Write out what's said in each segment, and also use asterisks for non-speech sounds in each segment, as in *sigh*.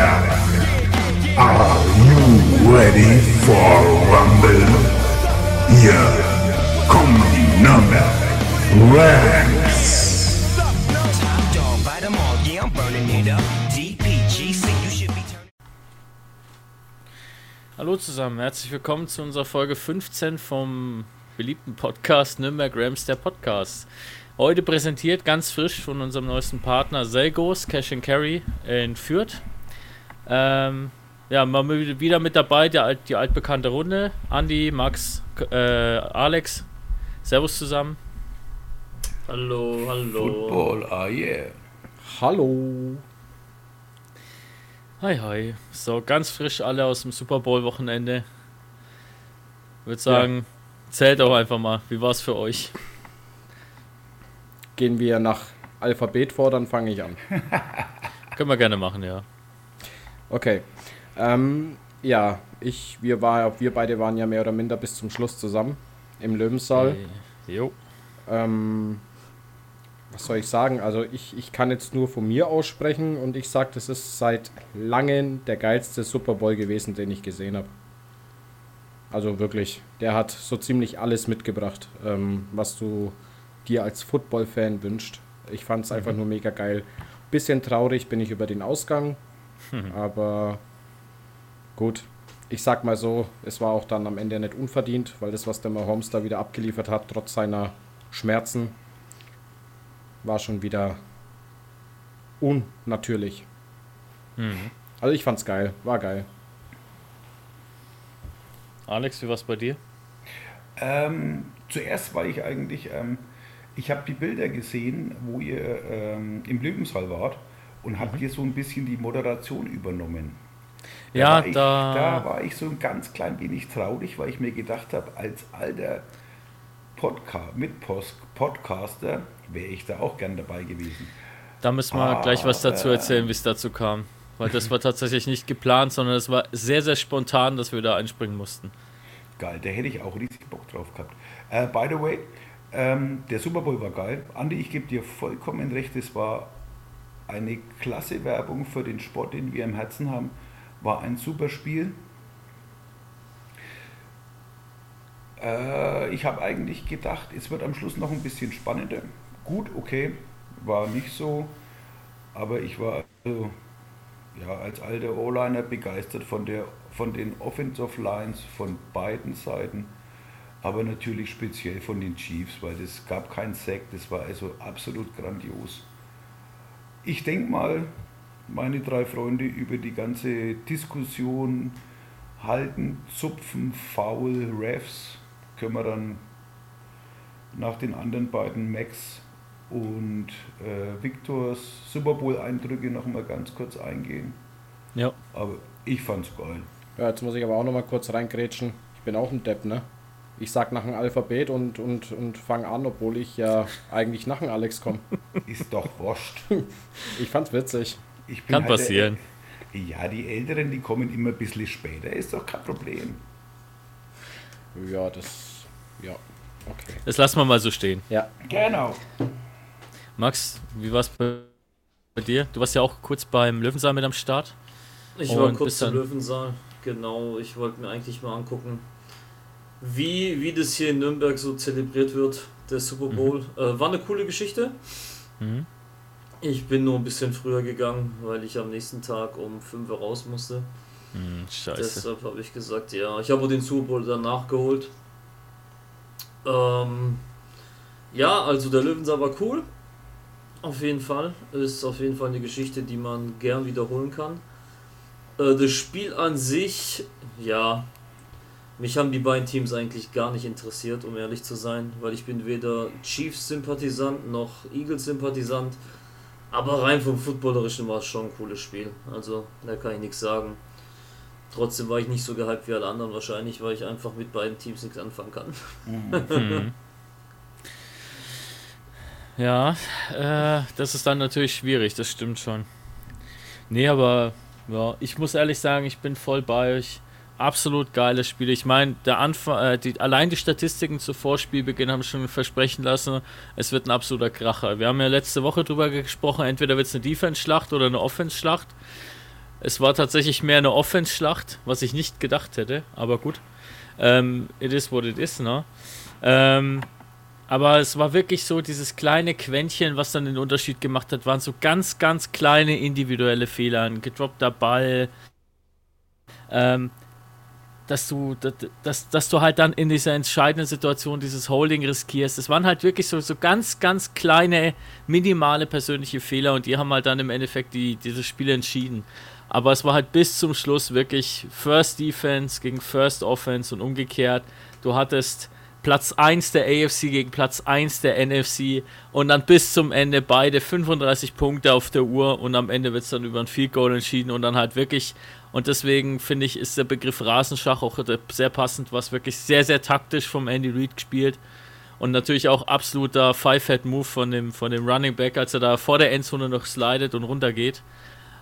Are you ready for Rumble? Hier kommen die Nürnberg Ranks. Hallo zusammen, herzlich willkommen zu unserer Folge 15 vom beliebten Podcast Nürnberg Rams, der Podcast. Heute präsentiert ganz frisch von unserem neuesten Partner Selgos Cash and Carry in Fürth. Ähm, ja, mal wieder mit dabei, der, alt- die altbekannte Runde. Andi, Max, äh, Alex. Servus zusammen. Hallo, hallo. Football, ah yeah. Hallo. Hi, hi. So, ganz frisch alle aus dem Super Bowl-Wochenende. Würde sagen, zählt auch einfach mal. Wie war's für euch? Gehen wir nach Alphabet vor, dann fange ich an. *laughs* Können wir gerne machen, ja. Okay. Ähm, ja, ich, wir, war, wir beide waren ja mehr oder minder bis zum Schluss zusammen im Löwensaal. Äh, Jo. Ähm, was soll ich sagen? Also ich, ich kann jetzt nur von mir aussprechen und ich sage, das ist seit langem der geilste Super Bowl gewesen, den ich gesehen habe. Also wirklich, der hat so ziemlich alles mitgebracht, ähm, was du dir als Football-Fan wünscht. Ich fand es einfach nur mega geil. Bisschen traurig bin ich über den Ausgang, aber gut. Ich sag mal so, es war auch dann am Ende nicht unverdient, weil das, was der Mahomes da wieder abgeliefert hat, trotz seiner Schmerzen, war schon wieder unnatürlich. Mhm. Also ich fand's geil, war geil. Alex, wie war's bei dir? Ähm, zuerst war ich eigentlich, ähm, ich habe die Bilder gesehen, wo ihr ähm, im Löwensaal wart und habt ihr so ein bisschen die Moderation übernommen. Da Ja, war ich, da- da war ich so ein ganz klein wenig traurig, weil ich mir gedacht habe, als alter Podca mit Post Podcaster wäre ich da auch gern dabei gewesen. Da müssen wir Ah, gleich was dazu äh. erzählen, wie es dazu kam. Weil das war tatsächlich nicht geplant, sondern es war sehr, sehr spontan, dass wir da einspringen mussten. Geil, da hätte ich auch riesig Bock drauf gehabt. Äh, by the way, ähm, der Super Bowl war geil. Andi, ich gebe dir vollkommen recht, es war eine klasse Werbung für den Sport, den wir im Herzen haben. War ein super Spiel. Äh, ich habe eigentlich gedacht, es wird am Schluss noch ein bisschen spannender. Gut, okay, war nicht so. Aber ich war also, ja, als alter O-Liner begeistert von, der, von den Offensive Lines von beiden Seiten, aber natürlich speziell von den Chiefs, weil es gab keinen Sack, das war also absolut grandios. Ich denke mal, meine drei Freunde über die ganze Diskussion halten, zupfen, faul, Refs, können wir dann nach den anderen beiden Max und äh, Victors Super Bowl-Eindrücke noch mal ganz kurz eingehen. Ja. Aber ich fand's geil. Ja, jetzt muss ich aber auch noch mal kurz reingrätschen. Ich bin auch ein Depp, ne? Ich sag nach dem Alphabet und, und, und fange an, obwohl ich ja eigentlich nach dem Alex komme. *laughs* Ist doch wurscht. *laughs* Ich fand's witzig. Ich bin Kann halt der- passieren. ja, die Älteren, die kommen immer ein bisschen später, ist doch kein Problem. Ja, das. Ja, okay. Das lassen wir mal so stehen. Ja, Genau. Max, wie war's bei, bei dir? Du warst ja auch kurz beim Löwensaal mit am Start. Ich war Und kurz im Löwensaal. Genau, ich wollte mir eigentlich mal angucken, wie, wie das hier in Nürnberg so zelebriert wird, der Super Bowl. Äh, war eine coole Geschichte. Mhm. Ich bin nur ein bisschen früher gegangen, weil ich am nächsten Tag um 5 Uhr raus musste. Hm, scheiße. Deshalb habe ich gesagt, ja, ich habe den Super Bowl dann nachgeholt. Ähm, ja, also der Löwensaal war cool. Auf jeden Fall. Ist auf jeden Fall eine Geschichte, die man gern wiederholen kann. Äh, das Spiel an sich, ja, mich haben die beiden Teams eigentlich gar nicht interessiert, um ehrlich zu sein, weil ich bin weder Chiefs-Sympathisant noch Eagles-Sympathisant. Aber rein vom Footballerischen war es schon ein cooles Spiel. Also, da kann ich nichts sagen. Trotzdem war ich nicht so gehypt wie alle anderen wahrscheinlich, weil ich einfach mit beiden Teams nichts anfangen kann. Hm. *laughs* Ja, äh, das ist dann natürlich schwierig, das stimmt schon. Nee, aber ja, ich muss ehrlich sagen, ich bin voll bei euch. Absolut geiles Spiel. Ich meine, der Anfang, äh, die, allein die Statistiken zu Vorspielbeginn haben schon versprechen lassen, es wird ein absoluter Kracher. Wir haben ja letzte Woche drüber gesprochen, entweder wird es eine Defense-Schlacht oder eine Offense-Schlacht. Es war tatsächlich mehr eine Offense-Schlacht, was ich nicht gedacht hätte, aber gut. Ähm, it is what it is, ne? Ähm, aber es war wirklich so, dieses kleine Quäntchen, was dann den Unterschied gemacht hat, waren so ganz, ganz kleine individuelle Fehler. Ein gedroppter Ball. Ähm, dass du, dass, dass du halt dann in dieser entscheidenden Situation dieses Holding riskierst. Es waren halt wirklich so, so ganz, ganz kleine, minimale persönliche Fehler und die haben halt dann im Endeffekt die, dieses Spiel entschieden. Aber es war halt bis zum Schluss wirklich First Defense gegen First Offense und umgekehrt. Du hattest Platz 1 der AFC gegen Platz 1 der NFC und dann bis zum Ende beide 35 Punkte auf der Uhr und am Ende wird es dann über ein Field Goal entschieden und dann halt wirklich und deswegen finde ich, ist der Begriff Rasenschach auch sehr passend, was wirklich sehr, sehr taktisch vom Andy Reid gespielt und natürlich auch absoluter Five-Head-Move von dem, von dem Running Back, als er da vor der Endzone noch slidet und runtergeht.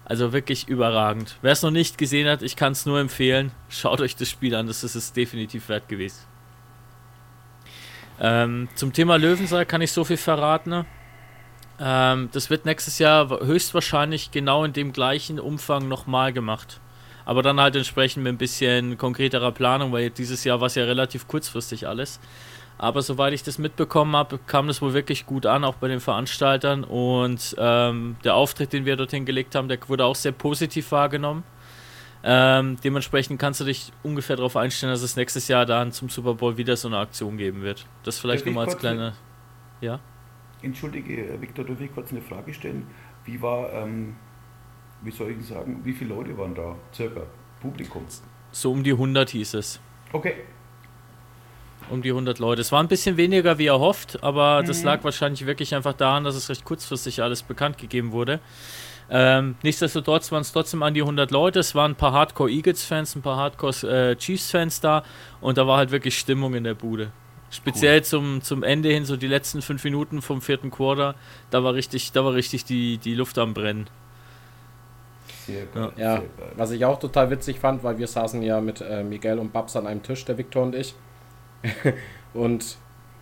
Also wirklich überragend. Wer es noch nicht gesehen hat, ich kann es nur empfehlen. Schaut euch das Spiel an, das ist es definitiv wert gewesen. Ähm, zum Thema Löwensaal kann ich so viel verraten. Ne? Ähm, das wird nächstes Jahr höchstwahrscheinlich genau in dem gleichen Umfang nochmal gemacht. Aber dann halt entsprechend mit ein bisschen konkreterer Planung, weil dieses Jahr war es ja relativ kurzfristig alles. Aber soweit ich das mitbekommen habe, kam das wohl wirklich gut an, auch bei den Veranstaltern. Und ähm, der Auftritt, den wir dorthin gelegt haben, der wurde auch sehr positiv wahrgenommen. Ähm, dementsprechend kannst du dich ungefähr darauf einstellen, dass es nächstes Jahr dann zum Super Bowl wieder so eine Aktion geben wird. Das vielleicht nochmal als kleine. Ja? Entschuldige, Victor, darf ich kurz eine Frage stellen? Wie war, ähm, wie soll ich sagen, wie viele Leute waren da? Circa Publikum? So um die 100 hieß es. Okay. Um die 100 Leute. Es war ein bisschen weniger wie erhofft, aber mhm. das lag wahrscheinlich wirklich einfach daran, dass es recht kurzfristig alles bekannt gegeben wurde. Ähm, nichtsdestotrotz waren es trotzdem an die 100 Leute. Es waren ein paar Hardcore Eagles-Fans, ein paar Hardcore äh, Chiefs-Fans da und da war halt wirklich Stimmung in der Bude. Speziell cool. zum, zum Ende hin, so die letzten fünf Minuten vom vierten Quarter, da war richtig, da war richtig die, die Luft am Brennen. Sehr geil, ja, was ich auch total witzig fand, weil wir saßen ja mit äh, Miguel und Babs an einem Tisch, der Victor und ich. *laughs* und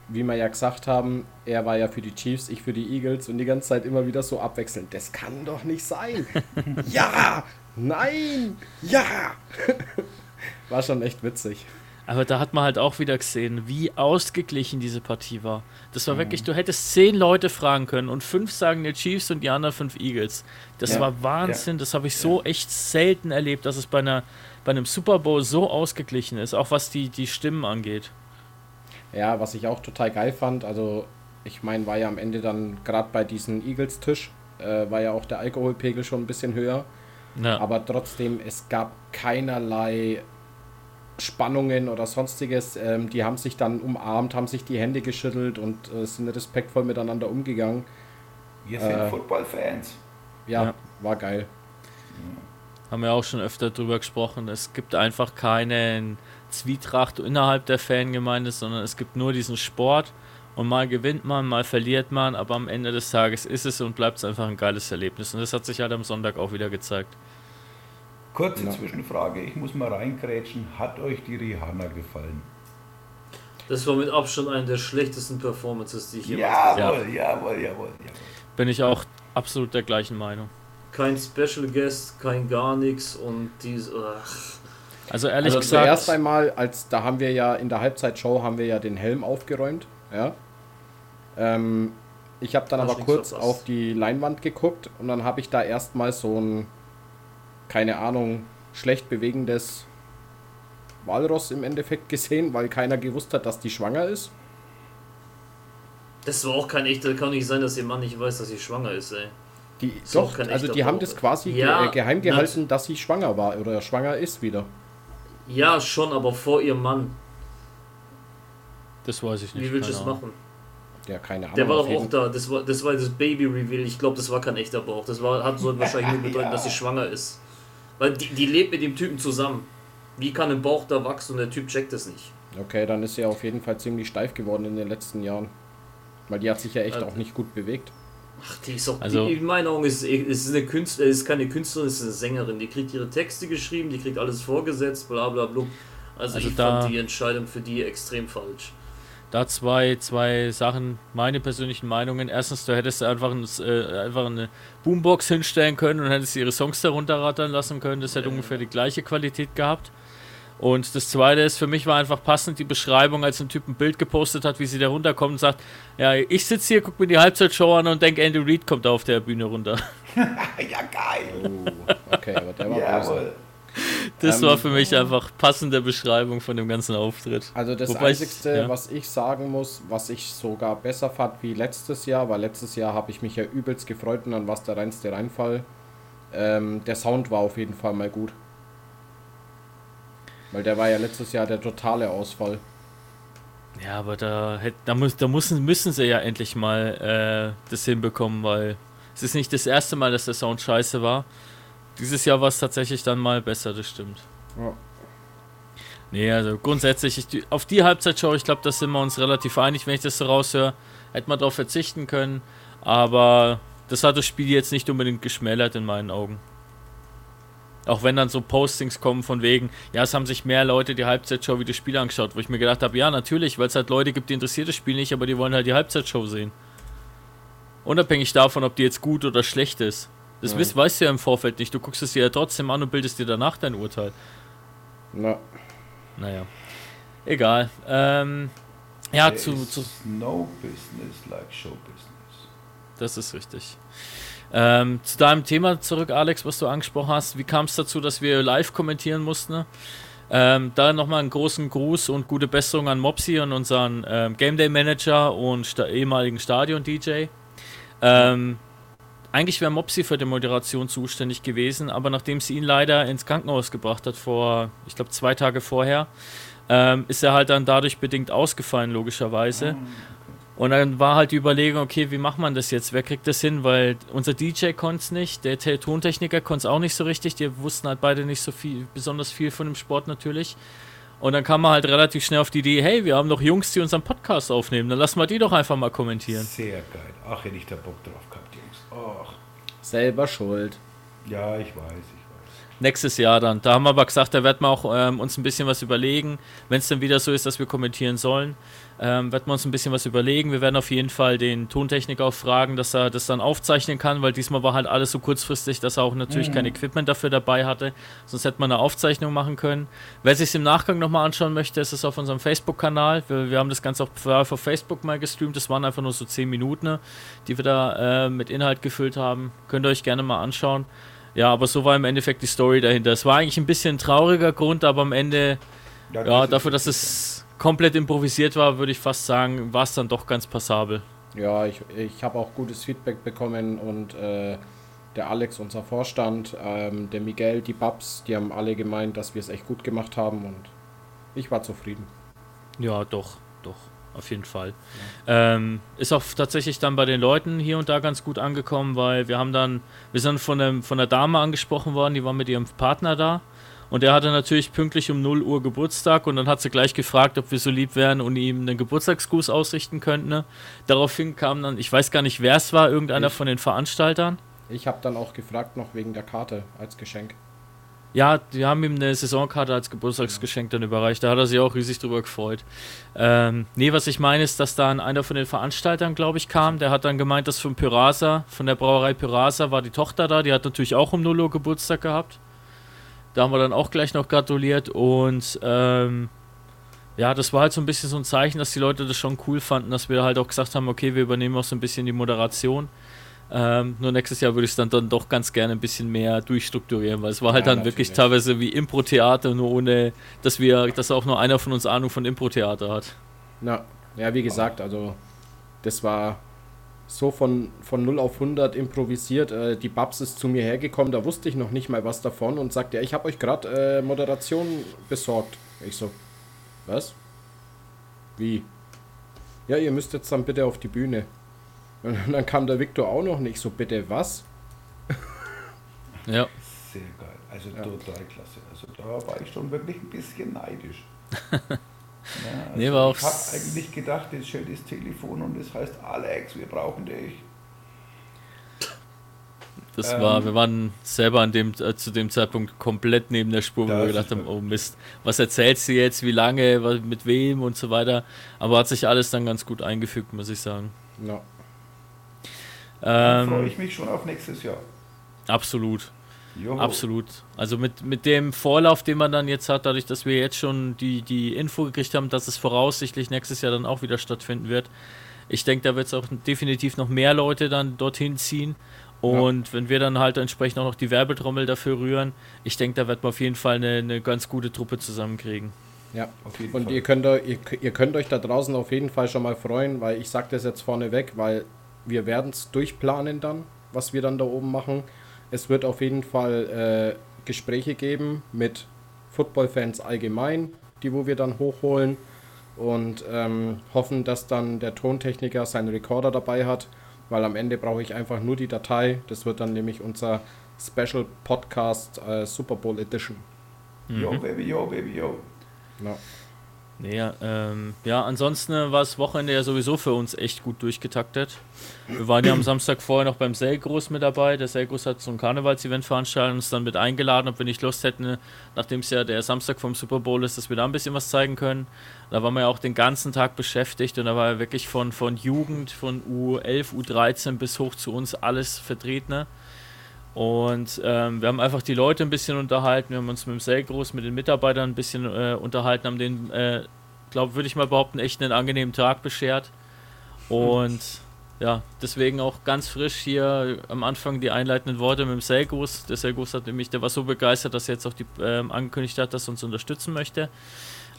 wie wir ja gesagt haben, er war ja für die Chiefs, ich für die Eagles und die ganze Zeit immer wieder so abwechselnd. Das kann doch nicht sein. *laughs* ja, nein, ja. *laughs* war schon echt witzig. Aber da hat man halt auch wieder gesehen, wie ausgeglichen diese Partie war. Das war mhm. wirklich, du hättest zehn Leute fragen können und fünf sagen die Chiefs und die anderen fünf Eagles. Das ja. war Wahnsinn, ja. das habe ich so ja. echt selten erlebt, dass es bei, einer, bei einem Super Bowl so ausgeglichen ist, auch was die, die Stimmen angeht. Ja, was ich auch total geil fand, also ich meine, war ja am Ende dann gerade bei diesem Eagles-Tisch, äh, war ja auch der Alkoholpegel schon ein bisschen höher. Ja. Aber trotzdem, es gab keinerlei Spannungen oder sonstiges. Ähm, die haben sich dann umarmt, haben sich die Hände geschüttelt und äh, sind respektvoll miteinander umgegangen. Wir sind äh, Football-Fans. Ja, ja, war geil. Haben wir auch schon öfter drüber gesprochen. Es gibt einfach keinen Zwietracht innerhalb der Fangemeinde, sondern es gibt nur diesen Sport und mal gewinnt man, mal verliert man, aber am Ende des Tages ist es und bleibt es einfach ein geiles Erlebnis und das hat sich halt am Sonntag auch wieder gezeigt. Kurze ja. Zwischenfrage, ich muss mal reingrätschen, hat euch die Rihanna gefallen? Das war mit Abstand eine der schlechtesten Performances, die ich jemals gesehen habe. Jawohl, jawohl, jawohl. Bin ich auch absolut der gleichen Meinung. Kein Special Guest, kein gar nichts und diese. Ach. Also ehrlich also gesagt. Zuerst einmal, als da haben wir ja in der Halbzeitshow haben wir ja den Helm aufgeräumt. Ja. Ähm, ich habe dann aber kurz auf die Leinwand geguckt und dann habe ich da erstmal so ein, keine Ahnung, schlecht bewegendes Walross im Endeffekt *laughs* gesehen, weil keiner gewusst hat, dass die schwanger ist. Das war auch kein echter, kann nicht sein, dass ihr Mann nicht weiß, dass sie schwanger ist, ey. Die, doch, also die haben das quasi ja, geheim gehalten, dass sie schwanger war oder schwanger ist wieder. Ja, schon, aber vor ihrem Mann. Das weiß ich nicht. Wie willst du es machen? Ja, keine Ahnung. Der war doch auch da. Das war das, war das Baby-Reveal. Ich glaube, das war kein echter Bauch. Das war, hat so wahrscheinlich nur *laughs* bedeuten, dass sie schwanger ist. Weil die, die lebt mit dem Typen zusammen. Wie kann ein Bauch da wachsen und der Typ checkt das nicht? Okay, dann ist sie auf jeden Fall ziemlich steif geworden in den letzten Jahren. Weil die hat sich ja echt Also- auch nicht gut bewegt. Ach, die ist auch, Also- die, in meinen Augen ist ist eine Künstlerin, ist keine Künstlerin, ist eine Sängerin. Die kriegt ihre Texte geschrieben, die kriegt alles vorgesetzt, bla bla bla. Also, Also ich da- fand die Entscheidung für die extrem falsch. Da zwei, zwei Sachen, meine persönlichen Meinungen. Erstens, du hättest einfach, ein, äh, einfach eine Boombox hinstellen können und hättest ihre Songs darunter rattern lassen können. Das hätte ungefähr die gleiche Qualität gehabt. Und das zweite ist, für mich war einfach passend die Beschreibung, als ein Typ ein Bild gepostet hat, wie sie da runterkommt und sagt, ja, ich sitze hier, guck mir die Halbzeitshow an und denke, Andy Reid kommt da auf der Bühne runter. *laughs* Ja, geil. Oh, okay, aber der war. Jawohl. Das Ähm, war für mich einfach passende Beschreibung von dem ganzen Auftritt. Also das Wobei ich- Einzige, ja. was ich sagen muss, was ich sogar besser fand wie letztes Jahr, weil letztes Jahr habe ich mich ja übelst gefreut und dann war es der reinste Reinfall. Ähm, der Sound war auf jeden Fall mal gut. Weil der war ja letztes Jahr der totale Ausfall. Ja, aber da, da, muss, da müssen, müssen sie ja endlich mal äh, das hinbekommen, weil es ist nicht das erste Mal, dass der Sound scheiße war. Dieses Jahr war es tatsächlich dann mal besser, das stimmt. Ja. Nee, also grundsätzlich, ich, auf die Halbzeitshow, ich glaube, da sind wir uns relativ einig, wenn ich das so raushöre. Hätte man darauf verzichten können, aber das hat das Spiel jetzt nicht unbedingt geschmälert in meinen Augen. Auch wenn dann so Postings kommen von wegen, ja, es haben sich mehr Leute die Halbzeitshow wie das Spiel angeschaut, wo ich mir gedacht habe, ja, natürlich, weil es halt Leute gibt, die interessiert das Spiel nicht, aber die wollen halt die Halbzeitshow sehen. Unabhängig davon, ob die jetzt gut oder schlecht ist. Das Ja. wisst, weißt du ja im Vorfeld nicht. Du guckst es dir ja trotzdem an und bildest dir danach dein Urteil. Na, Naja. Egal. Ähm, ja, There zu, is zu, No business like show business. das ist richtig. Ähm, zu deinem Thema zurück, Alex, was du angesprochen hast. Wie kam es dazu, dass wir live kommentieren mussten? ne? Ähm, da nochmal einen großen Gruß und gute Besserung an Mopsy und unseren ähm, Game Day Manager und sta ehemaligen Stadion-DJ. Ähm, eigentlich wäre Mopsy für die Moderation zuständig gewesen, aber nachdem sie ihn leider ins Krankenhaus gebracht hat, vor, ich glaube, zwei Tage vorher, ähm, ist er halt dann dadurch bedingt ausgefallen, logischerweise. Und dann war halt die Überlegung, okay, wie macht man das jetzt? Wer kriegt das hin? Weil unser DJ konnte es nicht, der Te- Tontechniker konnte es auch nicht so richtig. Die wussten halt beide nicht so viel, besonders viel von dem Sport natürlich. Und dann kam man halt relativ schnell auf die Idee, hey, wir haben doch Jungs, die unseren Podcast aufnehmen, dann lassen wir die doch einfach mal kommentieren. Sehr geil. Ach, hätte ich da Bock drauf gehabt, Jungs. Ach. selber schuld. Ja, ich weiß, ich weiß. Nächstes Jahr dann. Da haben wir aber gesagt, da werden wir auch ähm, uns ein bisschen was überlegen. Wenn es dann wieder so ist, dass wir kommentieren sollen, ähm, werden wir uns ein bisschen was überlegen. Wir werden auf jeden Fall den Tontechniker auch fragen, dass er das dann aufzeichnen kann, weil diesmal war halt alles so kurzfristig, dass er auch natürlich kein Equipment dafür dabei hatte. Sonst hätte man eine Aufzeichnung machen können. Wer sich im Nachgang nochmal anschauen möchte, ist es auf unserem Facebook-Kanal. Wir, wir haben das Ganze auch auf Facebook mal gestreamt. Das waren einfach nur so 10 Minuten, ne, die wir da äh, mit Inhalt gefüllt haben. Könnt ihr euch gerne mal anschauen. Ja, aber so war im Endeffekt die Story dahinter. Es war eigentlich ein bisschen ein trauriger Grund, aber am Ende, ja, ist dafür, dass es komplett improvisiert war, würde ich fast sagen, war es dann doch ganz passabel. Ja, ich, ich habe auch gutes Feedback bekommen und äh, der Alex, unser Vorstand, ähm, der Miguel, die Babs, die haben alle gemeint, dass wir es echt gut gemacht haben und ich war zufrieden. Ja, doch, doch, auf jeden Fall. Ähm, ist auch tatsächlich dann bei den Leuten hier und da ganz gut angekommen, weil wir haben dann, wir sind von, einem, von der Dame angesprochen worden, die war mit ihrem Partner da. Und der hatte natürlich pünktlich um 0 Uhr Geburtstag und dann hat sie gleich gefragt, ob wir so lieb wären und ihm einen Geburtstagsgruß ausrichten könnten. Ne? Daraufhin kam dann, ich weiß gar nicht, wer es war, irgendeiner Ich. von den Veranstaltern. Ich habe dann auch gefragt noch wegen der Karte als Geschenk. Ja, die haben ihm eine Saisonkarte als Geburtstagsgeschenk dann überreicht. Da hat er sich auch riesig drüber gefreut. Ähm, nee, was ich meine ist, dass dann einer von den Veranstaltern, glaube ich, kam. Der hat dann gemeint, dass von Pyrasa, von der Brauerei Pyrasa, war die Tochter da. Die hat natürlich auch um 0 Uhr Geburtstag gehabt. Da haben wir dann auch gleich noch gratuliert. Und ähm, ja, das war halt so ein bisschen so ein Zeichen, dass die Leute das schon cool fanden, dass wir halt auch gesagt haben, okay, wir übernehmen auch so ein bisschen die Moderation. Ähm, nur nächstes Jahr würde ich es dann, dann doch ganz gerne ein bisschen mehr durchstrukturieren, weil es war halt Ja, dann wirklich natürlich. teilweise wie Impro-Theater, nur ohne, dass wir, dass auch nur einer von uns Ahnung von Impro-Theater hat. Na, ja, wie gesagt, also das war so von, von 0 auf 100 improvisiert. Äh, die Babs ist zu mir hergekommen, da wusste ich noch nicht mal was davon und sagte, ja, ich habe euch gerade äh, Moderation besorgt. Ich so, was? Wie? ja, ihr müsst jetzt dann bitte auf die Bühne. *laughs* Und dann kam der Viktor auch noch nicht so, bitte was? Ja. Sehr geil. Also total klasse. Also da war ich schon wirklich ein bisschen neidisch. *laughs* ja, also Nee, war auch ich habe eigentlich gedacht, jetzt stellt das Telefon und es heißt Alex, wir brauchen dich. Das Ähm, war, wir waren selber an dem, äh, zu dem Zeitpunkt komplett neben der Spur, wo Das wir gedacht haben, oh Mist, was erzählst du jetzt, wie lange, mit wem und so weiter. Aber hat sich alles dann ganz gut eingefügt, muss ich sagen. Ja. Da freue Ähm, ich mich schon auf nächstes Jahr. absolut, Joho. absolut. Also mit, mit dem Vorlauf, den man dann jetzt hat, dadurch, dass wir jetzt schon die, die Info gekriegt haben, dass es voraussichtlich nächstes Jahr dann auch wieder stattfinden wird. Ich denke, da wird es auch definitiv noch mehr Leute dann dorthin ziehen. Und wenn wir dann halt entsprechend auch noch die Werbetrommel dafür rühren, ich denke, da wird man auf jeden Fall eine, eine ganz gute Truppe zusammenkriegen. Ja, Auf jeden und Fall. ihr könnt, ihr, ihr könnt euch da draußen auf jeden Fall schon mal freuen, weil ich sage das jetzt vorneweg, weil wir werden es durchplanen dann, was wir dann da oben machen. Es wird auf jeden Fall äh, Gespräche geben mit Football-Fans allgemein, die wo wir dann hochholen und ähm, hoffen, dass dann der Tontechniker seinen Recorder dabei hat, weil am Ende brauche ich einfach nur die Datei. Das wird dann nämlich unser Special Podcast äh, Super Bowl Edition. Yo, baby, yo, baby, yo. Ja. Nee, ähm, ja, ansonsten war das Wochenende ja sowieso für uns echt gut durchgetaktet. Wir waren ja am Samstag vorher noch beim Selgros mit dabei. Der Selgros hat so ein Karnevalsevent veranstaltet und uns dann mit eingeladen, ob wir nicht Lust hätten, nachdem es ja der Samstag vom Super Bowl ist, dass wir da ein bisschen was zeigen können. Da waren wir ja auch den ganzen Tag beschäftigt und da war ja wirklich von, von Jugend, von U11, U13 bis hoch zu uns alles vertreten. ne? Und ähm, wir haben einfach die Leute ein bisschen unterhalten, wir haben uns mit dem Selgros, mit den Mitarbeitern ein bisschen äh, unterhalten, haben den, äh, glaube würde ich mal behaupten, echt einen angenehmen Tag beschert. Und ja, deswegen auch ganz frisch hier am Anfang die einleitenden Worte mit dem Selgros. Der Selgros hat nämlich, der war so begeistert, dass er jetzt auch die, ähm, angekündigt hat, dass er uns unterstützen möchte.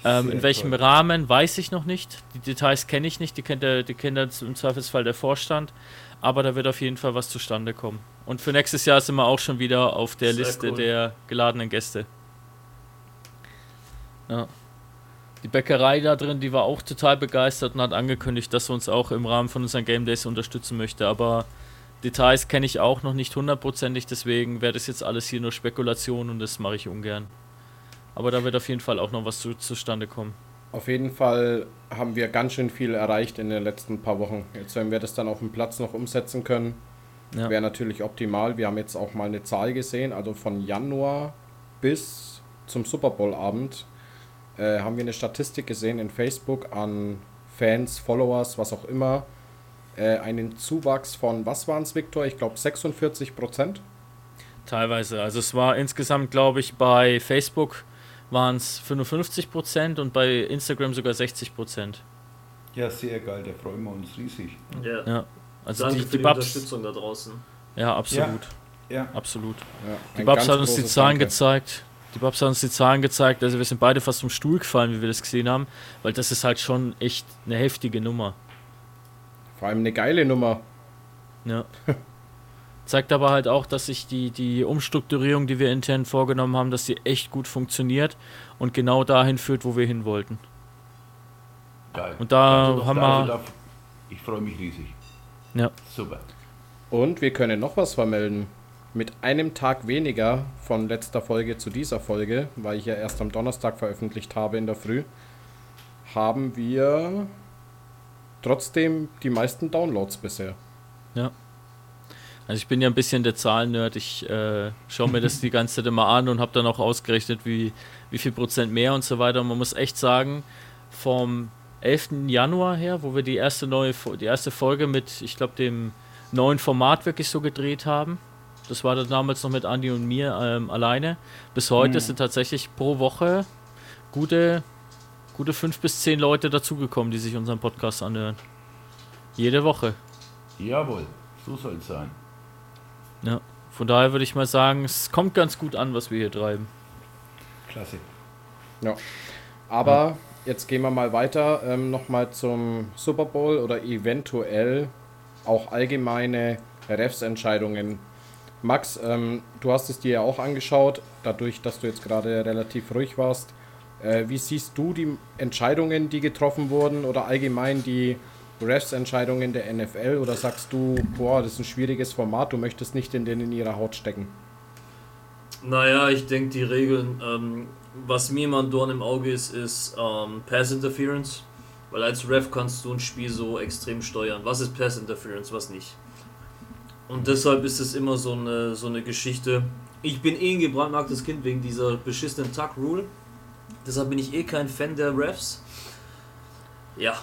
Ähm, in welchem toll. Rahmen weiß ich noch nicht. Die Details kenne ich nicht, die kennt, der, die kennt der, im Zweifelsfall der Vorstand. Aber da wird auf jeden Fall was zustande kommen. Und für nächstes Jahr sind wir auch schon wieder auf der Sehr Liste cool. der geladenen Gäste. Ja. Die Bäckerei da drin, die war auch total begeistert und hat angekündigt, dass sie uns auch im Rahmen von unseren Game Days unterstützen möchte. Aber Details kenne ich auch noch nicht hundertprozentig, deswegen wäre das jetzt alles hier nur Spekulation und das mache ich ungern. Aber da wird auf jeden Fall auch noch was zu, zustande kommen. Auf jeden Fall haben wir ganz schön viel erreicht in den letzten paar Wochen. Jetzt, wenn wir das dann auf dem Platz noch umsetzen können, Ja. wäre natürlich optimal. Wir haben jetzt auch mal eine Zahl gesehen, also von Januar bis zum Super Bowl-Abend äh, haben wir eine Statistik gesehen in Facebook an Fans, Followers, was auch immer. Äh, einen Zuwachs von, was waren es, Victor? Ich glaube 46 Prozent. Teilweise. Also es war insgesamt, glaube ich, bei Facebook waren es 55% und bei Instagram sogar 60%. Ja, sehr geil, da freuen wir uns riesig. Ja. Ja. Also Danke die, für die die Babs. Unterstützung da draußen. Ja, absolut. Ja, Absolut. Ja, Die Babs hat uns die Zahlen Danke. gezeigt. Die Babs hat uns die Zahlen gezeigt. Also wir sind beide fast vom Stuhl gefallen, wie wir das gesehen haben. Weil das ist halt schon echt eine heftige Nummer. Vor allem eine geile Nummer. Ja. *laughs* Zeigt aber halt auch, dass sich die, die Umstrukturierung, die wir intern vorgenommen haben, dass die echt gut funktioniert und genau dahin führt, wo wir hin wollten. geil. Und da Also, haben wir- Ich freue mich riesig. Ja. Super. Und wir können noch was vermelden. Mit einem Tag weniger von letzter Folge zu dieser Folge, weil ich ja erst am Donnerstag veröffentlicht habe in der Früh, haben wir trotzdem die meisten Downloads bisher. Also ich bin ja ein bisschen der Zahlen-Nerd. Ich äh, schaue mir das *laughs* die ganze Zeit immer an und habe dann auch ausgerechnet, wie, wie viel Prozent mehr und so weiter. Und man muss echt sagen, vom 11. Januar her, wo wir die erste neue die erste Folge mit, ich glaube, dem neuen Format wirklich so gedreht haben. Das war dann damals noch mit Andi und mir ähm, alleine. Bis heute sind tatsächlich pro Woche gute, gute fünf bis zehn Leute dazugekommen, die sich unseren Podcast anhören. Jede Woche. Jawohl, so soll es sein. Ja, von daher würde ich mal sagen, es kommt ganz gut an, was wir hier treiben. Klasse. Ja. Aber jetzt gehen wir mal weiter ähm, nochmal zum Super Bowl oder eventuell auch allgemeine Refs-Entscheidungen. Max, ähm, du hast es dir ja auch angeschaut, dadurch, dass du jetzt gerade relativ ruhig warst. Äh, wie siehst du die Entscheidungen, die getroffen wurden oder allgemein die Refs-Entscheidungen der NFL oder sagst du, boah, das ist ein schwieriges Format, du möchtest nicht in den in ihrer Haut stecken? Naja, ich denke, die Regeln, ähm, was mir immer ein Dorn im Auge ist, ist ähm, Pass Interference. Weil als Ref kannst du ein Spiel so extrem steuern. Was ist Pass Interference, was nicht. Und deshalb ist es immer so eine, so eine Geschichte. Ich bin eh ein gebrandmarktes Kind wegen dieser beschissenen Tuck Rule. Deshalb bin ich eh kein Fan der Refs. Ja.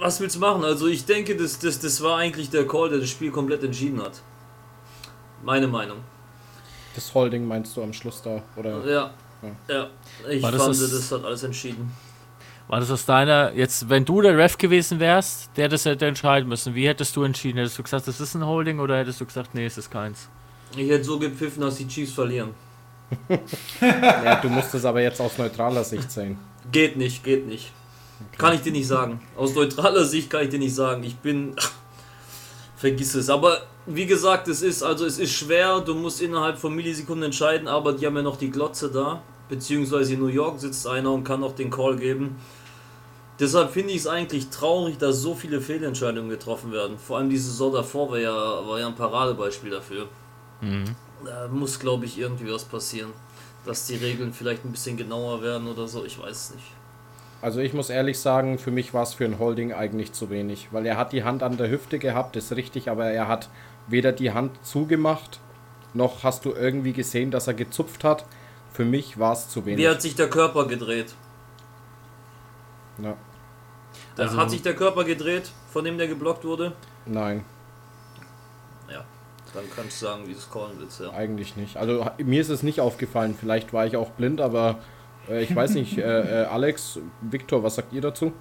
Was willst du machen? Also ich denke, das, das, das war eigentlich der Call, der das Spiel komplett entschieden hat. Meine Meinung. Das Holding meinst du am Schluss da? Oder? Ja. Ja. Ich War das fand, das- das, hat alles entschieden. War das aus deiner, jetzt, wenn du der Ref gewesen wärst, der das hätte entscheiden müssen, wie hättest du entschieden? Hättest du gesagt, das ist ein Holding oder hättest du gesagt, nee, es ist keins? Ich hätte so gepfiffen, dass die Chiefs verlieren. *laughs* Ja, du musst es aber jetzt aus neutraler Sicht sehen. Geht nicht, geht nicht. Kann ich dir nicht sagen. Aus neutraler Sicht kann ich dir nicht sagen. Ich bin. *laughs* Vergiss es. Aber wie gesagt, es ist also es ist schwer. Du musst innerhalb von Millisekunden entscheiden. Aber die haben ja noch die Glotze da. Beziehungsweise in New York sitzt einer und kann noch den Call geben. Deshalb finde ich es eigentlich traurig, dass so viele Fehlentscheidungen getroffen werden. Vor allem die Saison davor war ja, war ja ein Paradebeispiel dafür. Da muss, glaube ich, irgendwie was passieren. Dass die Regeln vielleicht ein bisschen genauer werden oder so. Ich weiß es nicht. Also ich muss ehrlich sagen, für mich war es für ein Holding eigentlich zu wenig, weil er hat die Hand an der Hüfte gehabt, ist richtig, aber er hat weder die Hand zugemacht, noch hast du irgendwie gesehen, dass er gezupft hat. Für mich war es zu wenig. Wie hat sich der Körper gedreht? Ja, Da Also- hat sich der Körper gedreht, von dem der geblockt wurde? nein, Ja. Dann kannst du sagen, wie es callen willst, ja. eigentlich nicht. Also mir ist es nicht aufgefallen, vielleicht war ich auch blind, aber äh, ich weiß nicht, äh, äh, Alex, Viktor, was sagt ihr dazu?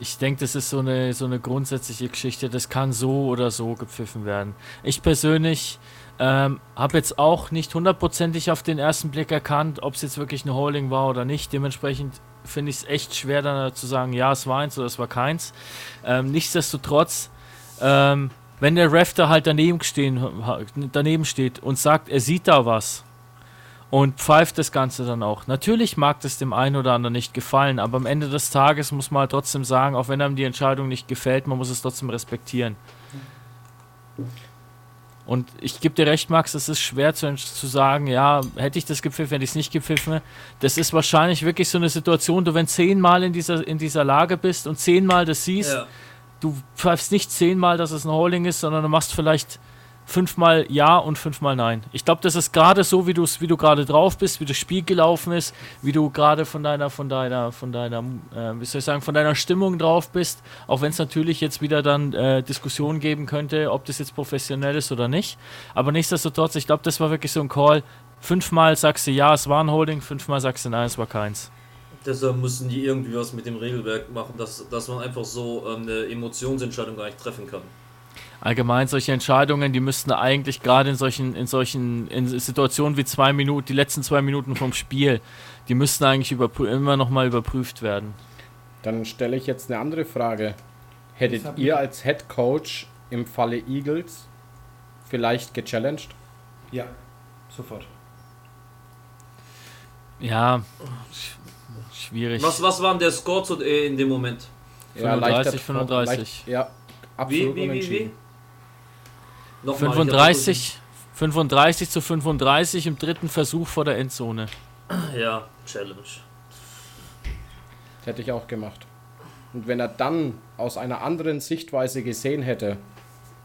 Ich denke, das ist so eine, so eine grundsätzliche Geschichte. Das kann so oder so gepfiffen werden. Ich persönlich ähm, habe jetzt auch nicht hundertprozentig auf den ersten Blick erkannt, ob es jetzt wirklich eine Holding war oder nicht. Dementsprechend finde ich es echt schwer, dann zu sagen, ja, es war eins oder es war keins. Ähm, nichtsdestotrotz, ähm, wenn der da halt daneben, stehen, daneben steht und sagt, er sieht da was, und pfeift das Ganze dann auch. Natürlich mag das dem einen oder anderen nicht gefallen, aber am Ende des Tages muss man halt trotzdem sagen, auch wenn einem die Entscheidung nicht gefällt, man muss es trotzdem respektieren. Und ich gebe dir recht, Max, es ist schwer zu, zu sagen, ja, hätte ich das gepfiffen, hätte ich es nicht gepfiffen. Das ist wahrscheinlich wirklich so eine Situation, du wenn zehnmal in dieser, in dieser Lage bist und zehnmal das siehst, Ja. du pfeifst nicht zehnmal, dass es ein Holding ist, sondern du machst vielleicht fünfmal Ja und fünfmal Nein. Ich glaube, das ist gerade so, wie, wie du gerade drauf bist, wie das Spiel gelaufen ist, wie du gerade von deiner, von deiner, von deiner, äh, wie soll ich sagen, von deiner Stimmung drauf bist. Auch wenn es natürlich jetzt wieder dann äh, Diskussionen geben könnte, ob das jetzt professionell ist oder nicht. Aber nichtsdestotrotz, ich glaube, das war wirklich so ein Call. Fünfmal sagst du ja, es war ein Holding, fünfmal sagst du nein, es war keins. Deshalb müssen die irgendwie was mit dem Regelwerk machen, dass, dass man einfach so ähm, eine Emotionsentscheidung gar nicht treffen kann. Allgemein solche Entscheidungen, die müssten eigentlich gerade in solchen, in solchen in Situationen wie zwei Minuten, die letzten zwei Minuten vom Spiel, die müssten eigentlich überprü- immer nochmal überprüft werden. Dann stelle ich jetzt eine andere Frage. Hättet ihr als Head Coach im Falle Eagles vielleicht gechallenged? Ja, sofort. Ja, sch schwierig. Was, was war denn der Score zu, äh, in dem Moment? 35, 35. Leicht, ja, Wie, absolut wie, wie, wie? unentschieden. Nochmal, ich hab 35, 35 zu 35 im dritten Versuch vor der Endzone. Ja, Challenge. Das hätte ich auch gemacht. Und wenn er dann aus einer anderen Sichtweise gesehen hätte,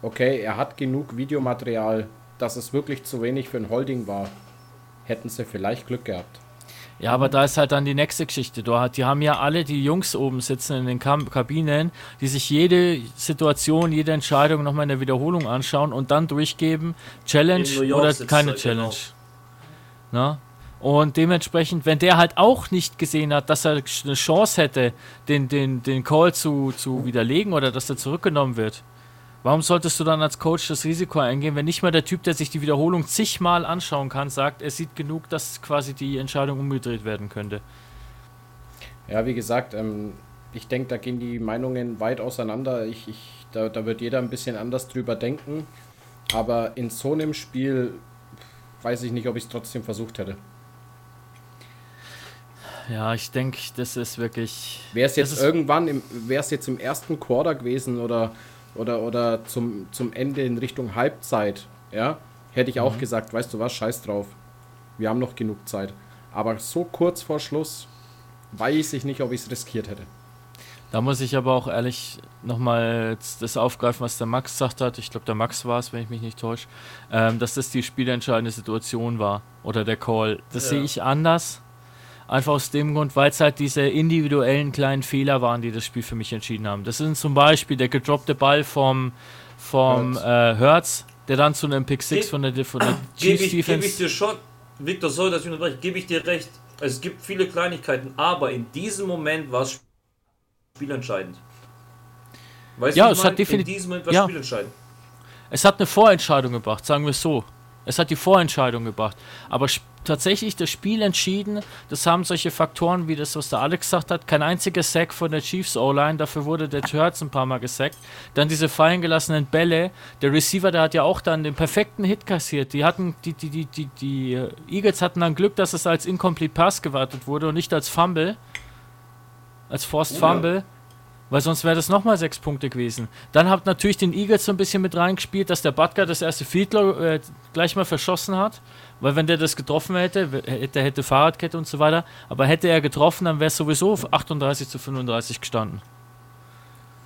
okay, er hat genug Videomaterial, dass es wirklich zu wenig für ein Holding war, hätten sie vielleicht Glück gehabt. Ja, aber da ist halt dann die nächste Geschichte. Du, die haben ja alle die Jungs oben sitzen in den Kam Kabinen, die sich jede Situation, jede Entscheidung nochmal in der Wiederholung anschauen und dann durchgeben, Challenge oder keine er, Challenge. genau. Na? Und dementsprechend, wenn der halt auch nicht gesehen hat, dass er eine Chance hätte, den, den, den Call zu, zu widerlegen oder dass er zurückgenommen wird, warum solltest du dann als Coach das Risiko eingehen, wenn nicht mal der Typ, der sich die Wiederholung zigmal anschauen kann, sagt, er sieht genug, dass quasi die Entscheidung umgedreht werden könnte? Ja, wie gesagt, ähm, ich denke, da gehen die Meinungen weit auseinander. Ich, ich, da, da wird jeder ein bisschen anders drüber denken. Aber in so einem Spiel weiß ich nicht, ob ich es trotzdem versucht hätte. Ja, ich denke, das ist wirklich. Wäre es jetzt irgendwann, im, wäre es jetzt im ersten Quarter gewesen oder, oder, oder zum, zum Ende in Richtung Halbzeit, ja, hätte ich Mhm. auch gesagt, weißt du was, scheiß drauf. Wir haben noch genug Zeit. Aber so kurz vor Schluss weiß ich nicht, ob ich es riskiert hätte. Da muss ich aber auch ehrlich nochmal das aufgreifen, was der Max gesagt hat. Ich glaube, der Max war es, wenn ich mich nicht täusche, ähm, dass das die spielentscheidende Situation war oder der Call. Das Ja. sehe ich anders. Einfach aus dem Grund, weil es halt diese individuellen kleinen Fehler waren, die das Spiel für mich entschieden haben. Das sind zum Beispiel der gedroppte Ball vom, vom. Hertz. Äh, Hertz, der dann zu einem Pick 6 Ge- von der, von der *coughs* Gebe Chiefs ich, geb ich Defense. dir schon, Victor, sorry, dass ich unterbreche, gebe ich dir recht. Es gibt viele Kleinigkeiten, aber in diesem Moment war es spielentscheidend. Weißt Ja, du, es hat definitiv- In diesem Moment war es ja. spielentscheidend. Es hat eine Vorentscheidung gebracht, sagen wir es so. Es hat die Vorentscheidung gebracht. Aber tatsächlich das Spiel entschieden, das haben solche Faktoren wie das, was der Alex gesagt hat. Kein einziger Sack von der Chiefs O-Line, dafür wurde der *laughs* Hurts ein paar Mal gesackt. Dann diese fallen gelassenen Bälle. Der Receiver, der hat ja auch dann den perfekten Hit kassiert. Die hatten, die, die, die, die, die Eagles hatten dann Glück, dass es als Incomplete Pass gewartet wurde und nicht als Fumble. Als Forced Oh ja. Fumble. Weil sonst wäre das nochmal sechs Punkte gewesen. Dann hat natürlich den Eagles so ein bisschen mit reingespielt, dass der Butker das erste Field äh, gleich mal verschossen hat. Weil wenn der das getroffen hätte, hätte hätte Fahrradkette und so weiter. Aber hätte er getroffen, dann wäre es sowieso auf 38 zu 35 gestanden.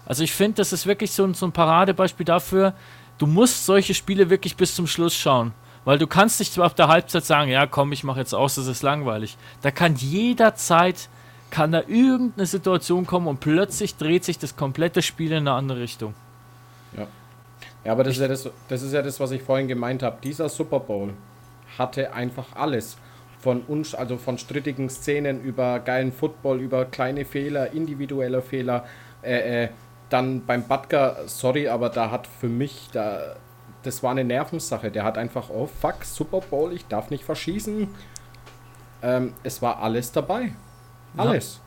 Also ich finde, das ist wirklich so ein, so ein Paradebeispiel dafür, du musst solche Spiele wirklich bis zum Schluss schauen. Weil du kannst nicht ab der Halbzeit sagen, ja komm, ich mache jetzt aus, das ist langweilig. Da kann jederzeit, kann da irgendeine Situation kommen und plötzlich dreht sich das komplette Spiel in eine andere Richtung. Ja, aber das ist ja das, das ist ja das, was ich vorhin gemeint habe. Dieser Super Bowl hatte einfach alles. Von uns, also von strittigen Szenen über geilen Football, über kleine Fehler, individuelle Fehler. Äh, äh, dann beim Butker, sorry, aber da hat für mich, da, das war eine Nervensache. Der hat einfach, oh fuck, Super Bowl, ich darf nicht verschießen. Ähm, es war alles dabei. Alles.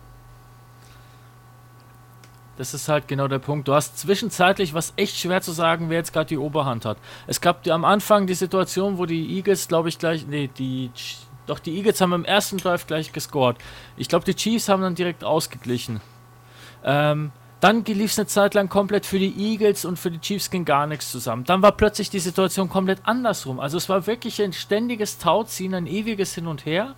Das ist halt genau der Punkt. Du hast zwischenzeitlich was echt schwer zu sagen, wer jetzt gerade die Oberhand hat. Es gab am Anfang die Situation, wo die Eagles, glaube ich, gleich. Nee, die. Ch- Doch, die Eagles haben im ersten Drive gleich gescored. Ich glaube, die Chiefs haben dann direkt ausgeglichen. Ähm, dann lief es eine Zeit lang komplett für die Eagles und für die Chiefs ging gar nichts zusammen. Dann war plötzlich die Situation komplett andersrum. Also es war wirklich ein ständiges Tauziehen, ein ewiges Hin und Her.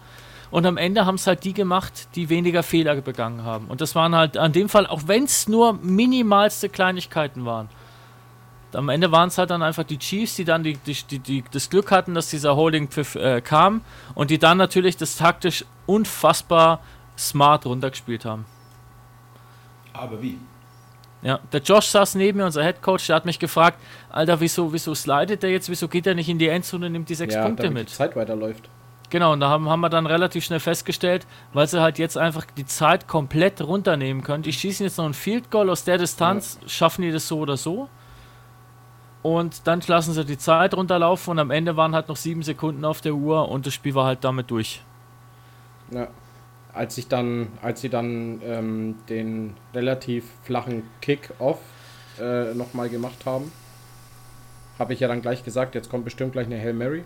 Und am Ende haben es halt die gemacht, die weniger Fehler begangen haben. Und das waren halt an dem Fall, auch wenn es nur minimalste Kleinigkeiten waren. Am Ende waren es halt dann einfach die Chiefs, die dann die, die, die, die, das Glück hatten, dass dieser Holding-Pfiff äh, kam und die dann natürlich das taktisch unfassbar smart runtergespielt haben. Aber wie? Ja, der Josh saß neben mir, unser Headcoach, der hat mich gefragt, Alter, wieso, wieso slidet der jetzt, wieso geht er nicht in die Endzone und nimmt die sechs ja, Punkte damit mit? die Zeit weiterläuft. Genau, und da haben, haben wir dann relativ schnell festgestellt, weil sie halt jetzt einfach die Zeit komplett runternehmen können. Die schießen jetzt noch ein Field Goal aus der Distanz, schaffen die das so oder so. Und dann lassen sie die Zeit runterlaufen und am Ende waren halt noch sieben Sekunden auf der Uhr und das Spiel war halt damit durch. Ja. Als ich dann, als sie dann ähm, den relativ flachen Kick-Off äh, nochmal gemacht haben, habe ich ja dann gleich gesagt, jetzt kommt bestimmt gleich eine Hail Mary.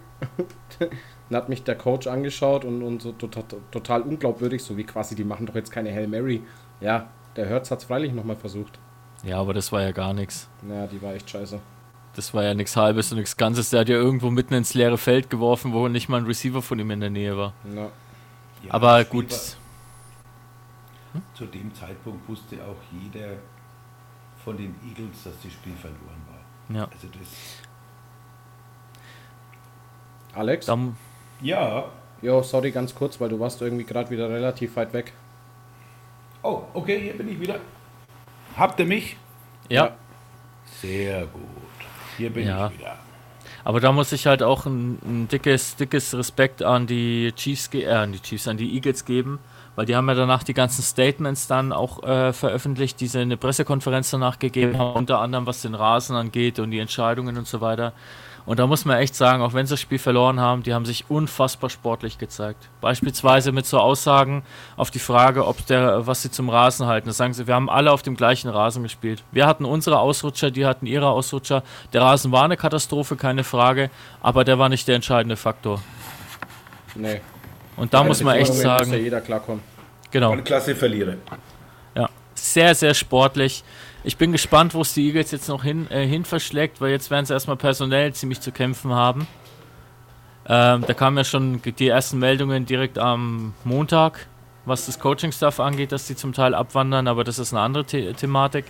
*laughs* dann hat mich der Coach angeschaut und, und so total, total unglaubwürdig, so wie quasi, die machen doch jetzt keine Hail Mary. Ja, der Hertz hat es freilich nochmal versucht. Ja, aber das war ja gar nichts. Naja, die war echt scheiße. Das war ja nichts Halbes und nichts Ganzes. Der hat ja irgendwo mitten ins leere Feld geworfen, wo nicht mal ein Receiver von ihm in der Nähe war. Ja. Ja, aber gut. war- Zu dem Zeitpunkt wusste auch jeder von den Eagles, dass das Spiel verloren war. Ja. Also das. Alex? Da, Ja. Jo, sorry, ganz kurz, weil du warst irgendwie gerade wieder relativ weit weg. Oh, okay, hier bin ich wieder. Habt ihr mich? ja. Sehr gut. Hier bin Ja. ich wieder. Aber da muss ich halt auch ein, ein dickes, dickes Respekt an die Chiefs, ge- äh, an die Chiefs, an die Eagles geben, weil die haben ja danach die ganzen Statements dann auch äh, veröffentlicht, die sie in eine Pressekonferenz danach gegeben haben, unter anderem was den Rasen angeht und die Entscheidungen und so weiter. Und da muss man echt sagen, auch wenn sie das Spiel verloren haben, die haben sich unfassbar sportlich gezeigt. Beispielsweise mit so Aussagen auf die Frage, ob der, was sie zum Rasen halten. Da sagen sie, wir haben alle auf dem gleichen Rasen gespielt. Wir hatten unsere Ausrutscher, die hatten ihre Ausrutscher. Der Rasen war eine Katastrophe, keine Frage, aber der war nicht der entscheidende Faktor. Nee. Und da muss man echt Bedingungen muss ja sagen, jeder klarkommen. Genau. Ein klasse Verlierer. Ja, sehr, sehr sportlich. Ich bin gespannt, wo es die Eagles jetzt noch hin, äh, hin verschlägt, weil jetzt werden sie erstmal personell ziemlich zu kämpfen haben. Ähm, da kamen ja schon die ersten Meldungen direkt am Montag, was das Coaching-Stuff angeht, dass die zum Teil abwandern, aber das ist eine andere The Thematik.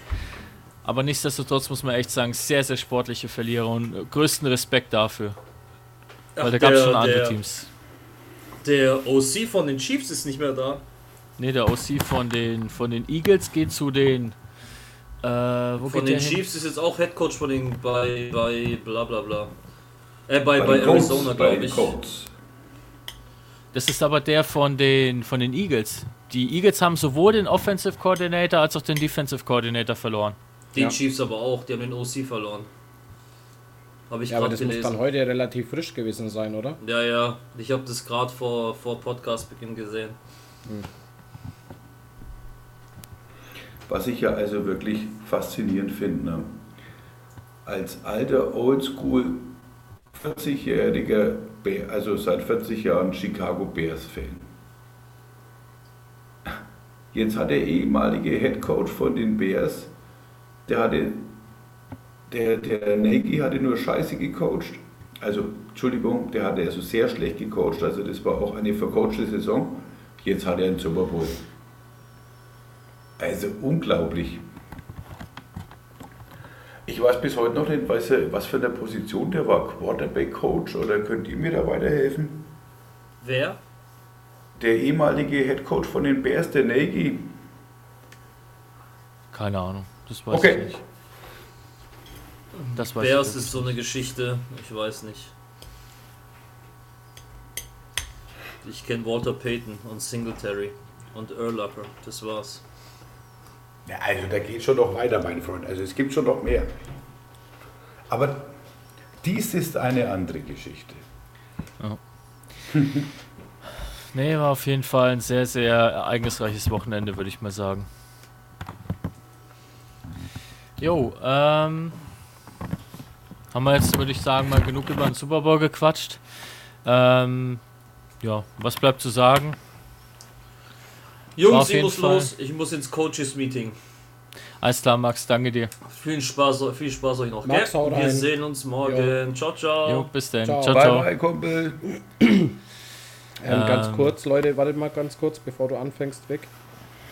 Aber nichtsdestotrotz muss man echt sagen, sehr, sehr sportliche Verlierer und größten Respekt dafür. Weil da gab es schon andere der- Teams. Der OC von den Chiefs ist nicht mehr da. Ne, der OC von den, von den Eagles geht zu den. Äh, wo Von geht den der hin? Chiefs ist jetzt auch Head Coach von den bei bei bla bla bla. Äh, bei, Bei bei, den Arizona, glaube den ich. Colts. Das ist aber der von den, von den Eagles. Die Eagles haben sowohl den Offensive Coordinator als auch den Defensive Coordinator verloren. Die Ja. Chiefs aber auch, die haben den OC verloren. Habe ich Ja, aber das muss dann gelesen. heute relativ frisch gewesen sein, oder? Ja, ja, ich habe das gerade vor, vor Podcastbeginn gesehen. Was ich ja also wirklich faszinierend finde, ne? als alter Oldschool 40-jähriger, Bear- also seit 40 Jahren Chicago Bears-Fan. Jetzt hat der ehemalige Head Coach von den Bears, der hatte, der, der Nagy hatte nur Scheiße gecoacht. Also, Entschuldigung, der hatte also sehr schlecht gecoacht, also das war auch eine vercoachte Saison. Jetzt hat er einen Super Bowl. Also unglaublich. Ich weiß bis heute noch nicht, weiß, er, was für eine Position der war. Quarterback-Coach oder könnt ihr mir da weiterhelfen? Wer? Der ehemalige Head Coach von den Bears, der Nagy. Keine Ahnung. Das weiß Okay. ich nicht. Das weiß Bears ist so eine Geschichte, ich weiß nicht. Ich kenne Walter Payton und Singletary und Urlacher, das war's. Ja, also da geht schon noch weiter, mein Freund. Also es gibt schon noch mehr. Aber dies ist eine andere Geschichte. *laughs* Nee, war auf jeden Fall ein sehr, sehr ereignisreiches Wochenende, würde ich mal sagen. Jo, ähm. Haben wir jetzt, würde ich sagen, mal genug über den Super Bowl gequatscht. Ähm. Ja, was bleibt zu sagen? Jungs, ich muss Fall- los, ich muss ins Coaches-Meeting. Alles klar, Max, danke dir. Viel Spaß, viel Spaß euch noch. Max, Wir rein. sehen uns morgen. Ciao, ciao. Jo, bis dann. Ciao. Ciao, bye, ciao. bye, Kumpel. Ähm, ganz Ähm. kurz, Leute, wartet mal ganz kurz, bevor du anfängst, weg.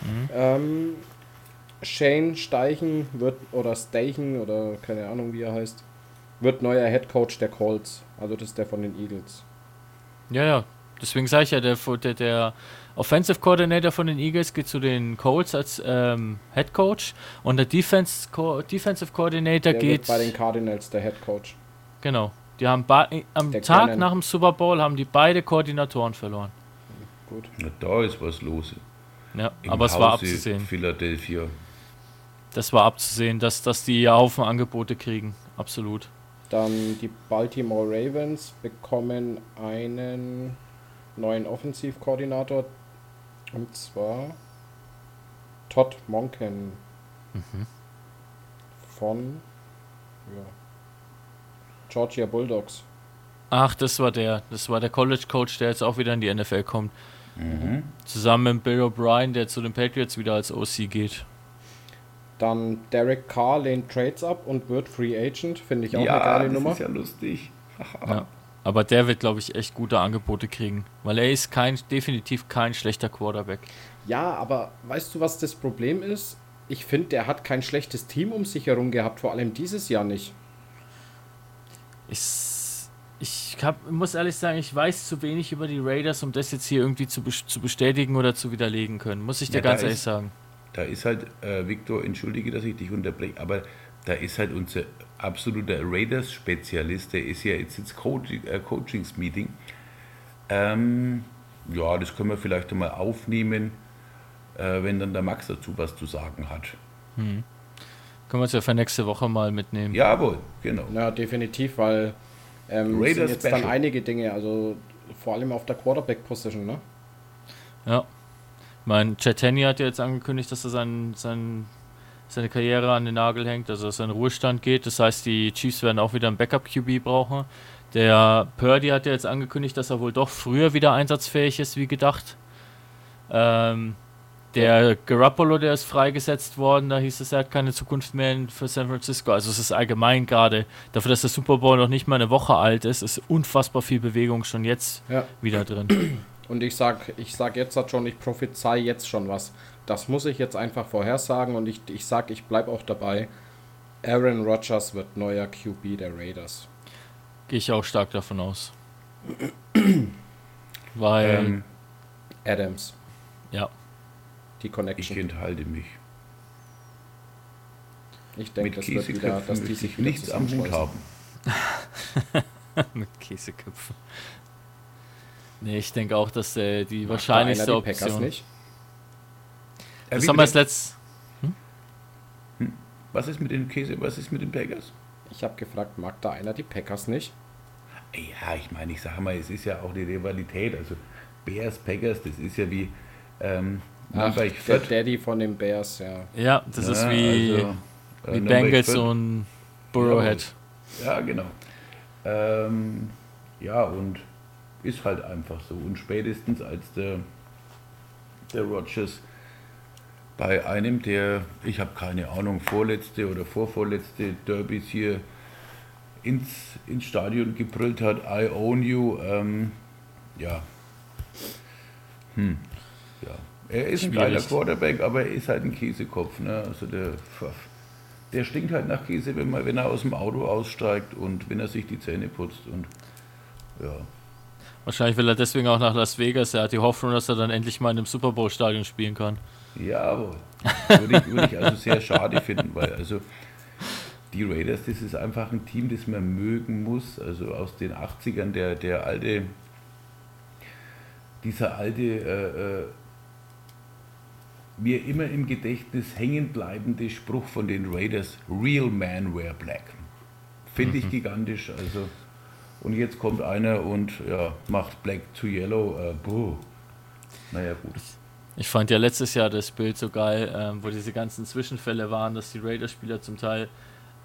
Mhm. Ähm, Shane Steichen wird, oder Steichen, oder keine Ahnung, wie er heißt, wird neuer Head Coach der Colts. Also das ist der von den Eagles. Ja, ja. Deswegen sage ich ja, der, der, der Offensive Coordinator von den Eagles geht zu den Colts als ähm, Head Coach und der Defense Co Defensive Coordinator Der geht wird bei den Cardinals der Head Coach. genau. Die haben bei- am Der Tag Cannon. nach dem Super Bowl haben die beide Koordinatoren verloren. Gut. Na, da ist was los. Ja, Im aber es war Hause abzusehen. Philadelphia. Das war abzusehen, dass, dass die Haufen Angebote kriegen. Absolut. Dann die Baltimore Ravens bekommen einen neuen Offensivkoordinator. Und zwar Todd Monken. Von ja, Georgia Bulldogs. Ach, das war der. Das war der College Coach, der jetzt auch wieder in die NFL kommt. Zusammen mit Bill O'Brien, der zu den Patriots wieder als OC geht. Dann Derek Carr lehnt Trades ab und wird Free Agent. Finde ich auch ja, eine geile das Nummer. ist ja lustig. Ja. Aber der wird, glaube ich, echt gute Angebote kriegen. Weil er ist kein, definitiv kein schlechter Quarterback. Ja, aber weißt du, was das Problem ist? Ich finde, der hat kein schlechtes Team um sich herum gehabt, vor allem dieses Jahr nicht. Ich, ich hab, muss ehrlich sagen, ich weiß zu wenig über die Raiders, um das jetzt hier irgendwie zu, zu bestätigen oder zu widerlegen können. Muss ich dir Ja, ganz ehrlich ist- sagen. Da ist halt, äh, Victor, entschuldige, dass ich dich unterbreche, aber da ist halt unser absoluter Raiders-Spezialist, der ist ja jetzt ins Coaching, äh, Coachings-Meeting. Ähm, ja, das können wir vielleicht einmal aufnehmen, äh, wenn dann der Max dazu was zu sagen hat. Können wir uns ja für nächste Woche mal mitnehmen. Jawohl, genau. Ja, definitiv, weil ähm, Raiders sind jetzt Special. dann einige Dinge, also vor allem auf der Quarterback-Position, ne? Ja. Mein Chetany hat ja jetzt angekündigt, dass er sein, sein, seine Karriere an den Nagel hängt, also dass er in Ruhestand geht. Das heißt, die Chiefs werden auch wieder einen Backup-QB brauchen. Der Purdy hat ja jetzt angekündigt, dass er wohl doch früher wieder einsatzfähig ist, wie gedacht. Ähm, Der Garoppolo, der ist freigesetzt worden, da hieß es, er hat keine Zukunft mehr für San Francisco. Also es ist allgemein gerade, dafür, dass der Super Bowl noch nicht mal eine Woche alt ist, ist unfassbar viel Bewegung schon jetzt Ja. wieder drin. *clears throat* Und ich sag, ich sag jetzt halt schon, ich prophezei jetzt schon was. Das muss ich jetzt einfach vorhersagen und ich, ich sag, ich bleib auch dabei. Aaron Rodgers wird neuer QB der Raiders. Gehe ich auch stark davon aus. *clears throat* Weil, Ähm, Adams, ja, die ich Connection. enthalte mich. Ich denke, das wird wieder, dass die sich ich wieder nichts am Hut zusammenschmeißen. haben. *laughs* *laughs* mit Käseköpfen. Nee, ich denke auch, dass äh, die Macht da wahrscheinlichste einer die Packers Option. nicht? Das wie haben wir das bitte? letzt. Was ist mit den Käse, was ist mit den Packers? Ich habe gefragt, mag da einer die Packers nicht? Ja, ich meine, ich sage mal, es ist ja auch die Rivalität. Also Bears, Packers, das ist ja wie ähm, Ach, der Fürth. Daddy von den Bears, ja. Ja, das ist Ja, wie, also, äh, wie Bengals und Burrowhead. Ja, genau. Ähm, ja, und ist halt einfach so. Und spätestens als der, der Rogers bei einem der, ich habe keine Ahnung, vorletzte oder vorvorletzte Derbys hier ins, ins Stadion gebrüllt hat, I own you, ähm, ja. Hm. Ja. Er ist ein geiler Quarterback, aber er ist halt ein Käsekopf. Ne? Also der, der stinkt halt nach Käse, wenn, man, wenn er aus dem Auto aussteigt und wenn er sich die Zähne putzt. Und ja. Wahrscheinlich will er deswegen auch nach Las Vegas. Er hat die Hoffnung, dass er dann endlich mal in einem Super Bowl-Stadion spielen kann. Jawohl. Würde ich, würde ich also sehr schade finden, weil also die Raiders, das ist einfach ein Team, das man mögen muss. Also aus den 80ern, der, der alte, dieser alte, äh, äh, mir immer im Gedächtnis hängen bleibende Spruch von den Raiders, Real Man wear black. Finde ich gigantisch. Also, und jetzt kommt einer und ja, macht Black to Yellow. Äh, buh. Naja, gut. Ich fand ja letztes Jahr das Bild so geil, ähm, wo diese ganzen Zwischenfälle waren, dass die Raiders-Spieler zum Teil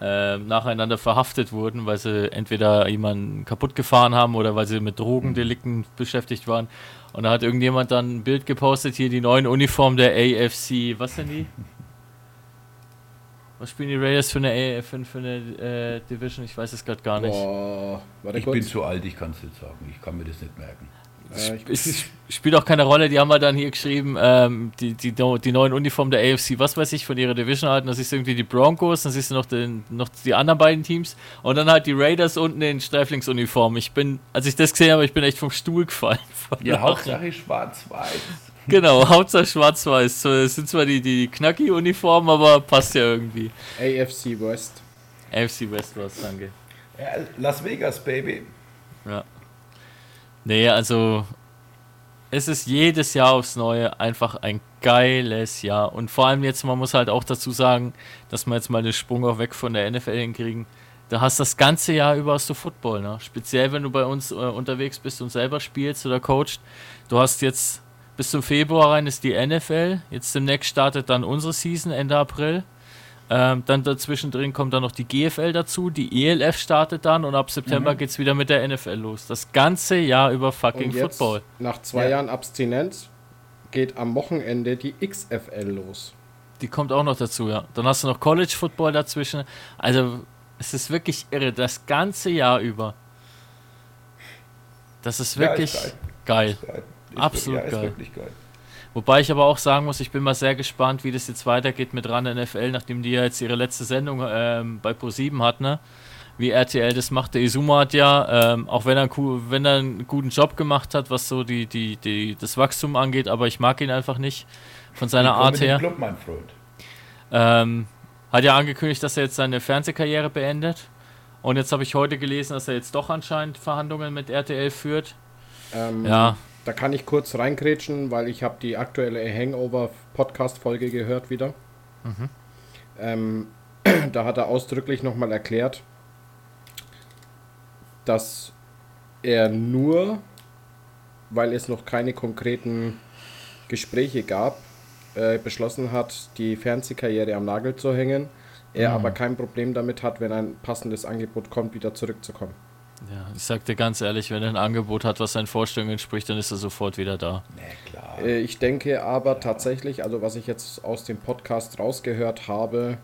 ähm, nacheinander verhaftet wurden, weil sie entweder jemanden kaputt gefahren haben oder weil sie mit Drogendelikten beschäftigt waren. Und da hat irgendjemand dann ein Bild gepostet, hier die neuen Uniformen der AFC. Was sind die? *laughs* Was spielen die Raiders für eine, für, für eine äh, Division? Ich weiß es gerade gar nicht. Boah, warte Ich bin kurz. zu alt, ich kann es nicht sagen. Ich kann mir das nicht merken. Äh, Es spielt auch keine Rolle, die haben halt dann hier geschrieben, ähm, die, die, die neuen Uniformen der AFC, was weiß ich, von ihrer Division halten. Da siehst du irgendwie die Broncos, dann siehst du noch, den, noch die anderen beiden Teams und dann halt die Raiders unten in Streiflingsuniform. Ich bin, als ich das gesehen habe, ich bin echt vom Stuhl gefallen. *laughs* Ja. Hauptsache schwarz-weiß. Genau, *laughs* Hauptsache schwarz-weiß. Es sind zwar die, die Knacki-Uniformen, aber passt ja irgendwie. AFC West. AFC West war's, danke. Ja, Las Vegas, Baby. Ja. Nee, also es ist jedes Jahr aufs Neue einfach ein geiles Jahr. Und vor allem jetzt, man muss halt auch dazu sagen, dass wir jetzt mal den Sprung auch weg von der NFL hinkriegen. Da hast das ganze Jahr über hast du Football, ne? Speziell wenn du bei uns äh, unterwegs bist und selber spielst oder coachst. Du hast jetzt bis zum Februar rein ist die NFL. Jetzt demnächst startet dann unsere Season Ende April. Ähm, dann dazwischen drin kommt dann noch die GFL dazu, die ELF startet dann und ab September geht's wieder mit der NFL los. Das ganze Jahr über fucking jetzt, Football. nach zwei Ja. Jahren Abstinenz, geht am Wochenende die XFL los. Die kommt auch noch dazu, ja. Dann hast du noch College Football dazwischen. Also, es ist wirklich irre, das ganze Jahr über. Das ist Ja, wirklich ist geil. Geil. Ist Absolut wirklich, ja, geil. Ist wirklich geil. Wobei ich aber auch sagen muss, ich bin mal sehr gespannt, wie das jetzt weitergeht mit RAN NFL, nachdem die ja jetzt ihre letzte Sendung ähm, bei Pro7 hat, ne? Wie RTL das macht. Der Izuma hat ja, ähm, auch wenn er, wenn er einen guten Job gemacht hat, was so die, die, die, das Wachstum angeht, aber ich mag ihn einfach nicht von seiner Art im her. Club, mein Freund. Ähm, hat ja angekündigt, dass er jetzt seine Fernsehkarriere beendet. Und jetzt habe ich heute gelesen, dass er jetzt doch anscheinend Verhandlungen mit RTL führt. Ähm, Ja, Da kann ich kurz reingrätschen, weil ich habe die aktuelle Hangover-Podcast-Folge gehört wieder. Ähm, *clears throat* da hat er ausdrücklich nochmal erklärt, dass er nur, weil es noch keine konkreten Gespräche gab, äh, beschlossen hat, die Fernsehkarriere am Nagel zu hängen. Er aber kein Problem damit hat, wenn ein passendes Angebot kommt, wieder zurückzukommen. Ja, ich sag dir ganz ehrlich, wenn er ein Angebot hat, was seinen Vorstellungen entspricht, dann ist er sofort wieder da. Nee, klar. Äh, Ich denke aber tatsächlich, also was ich jetzt aus dem Podcast rausgehört habe,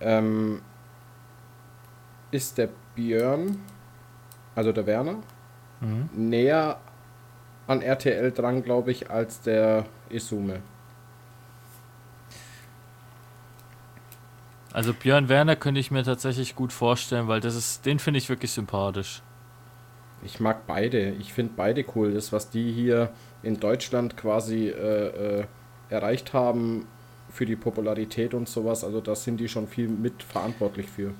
ähm, ist der Björn, also der Werner, näher an RTL dran, glaube ich, als der Isume. Also Björn Werner könnte ich mir tatsächlich gut vorstellen, weil das ist, den finde ich wirklich sympathisch. Ich mag beide. Ich finde beide cool. Das, was die hier in Deutschland quasi äh, äh, erreicht haben für die Popularität und sowas, also da sind die schon viel mit verantwortlich für.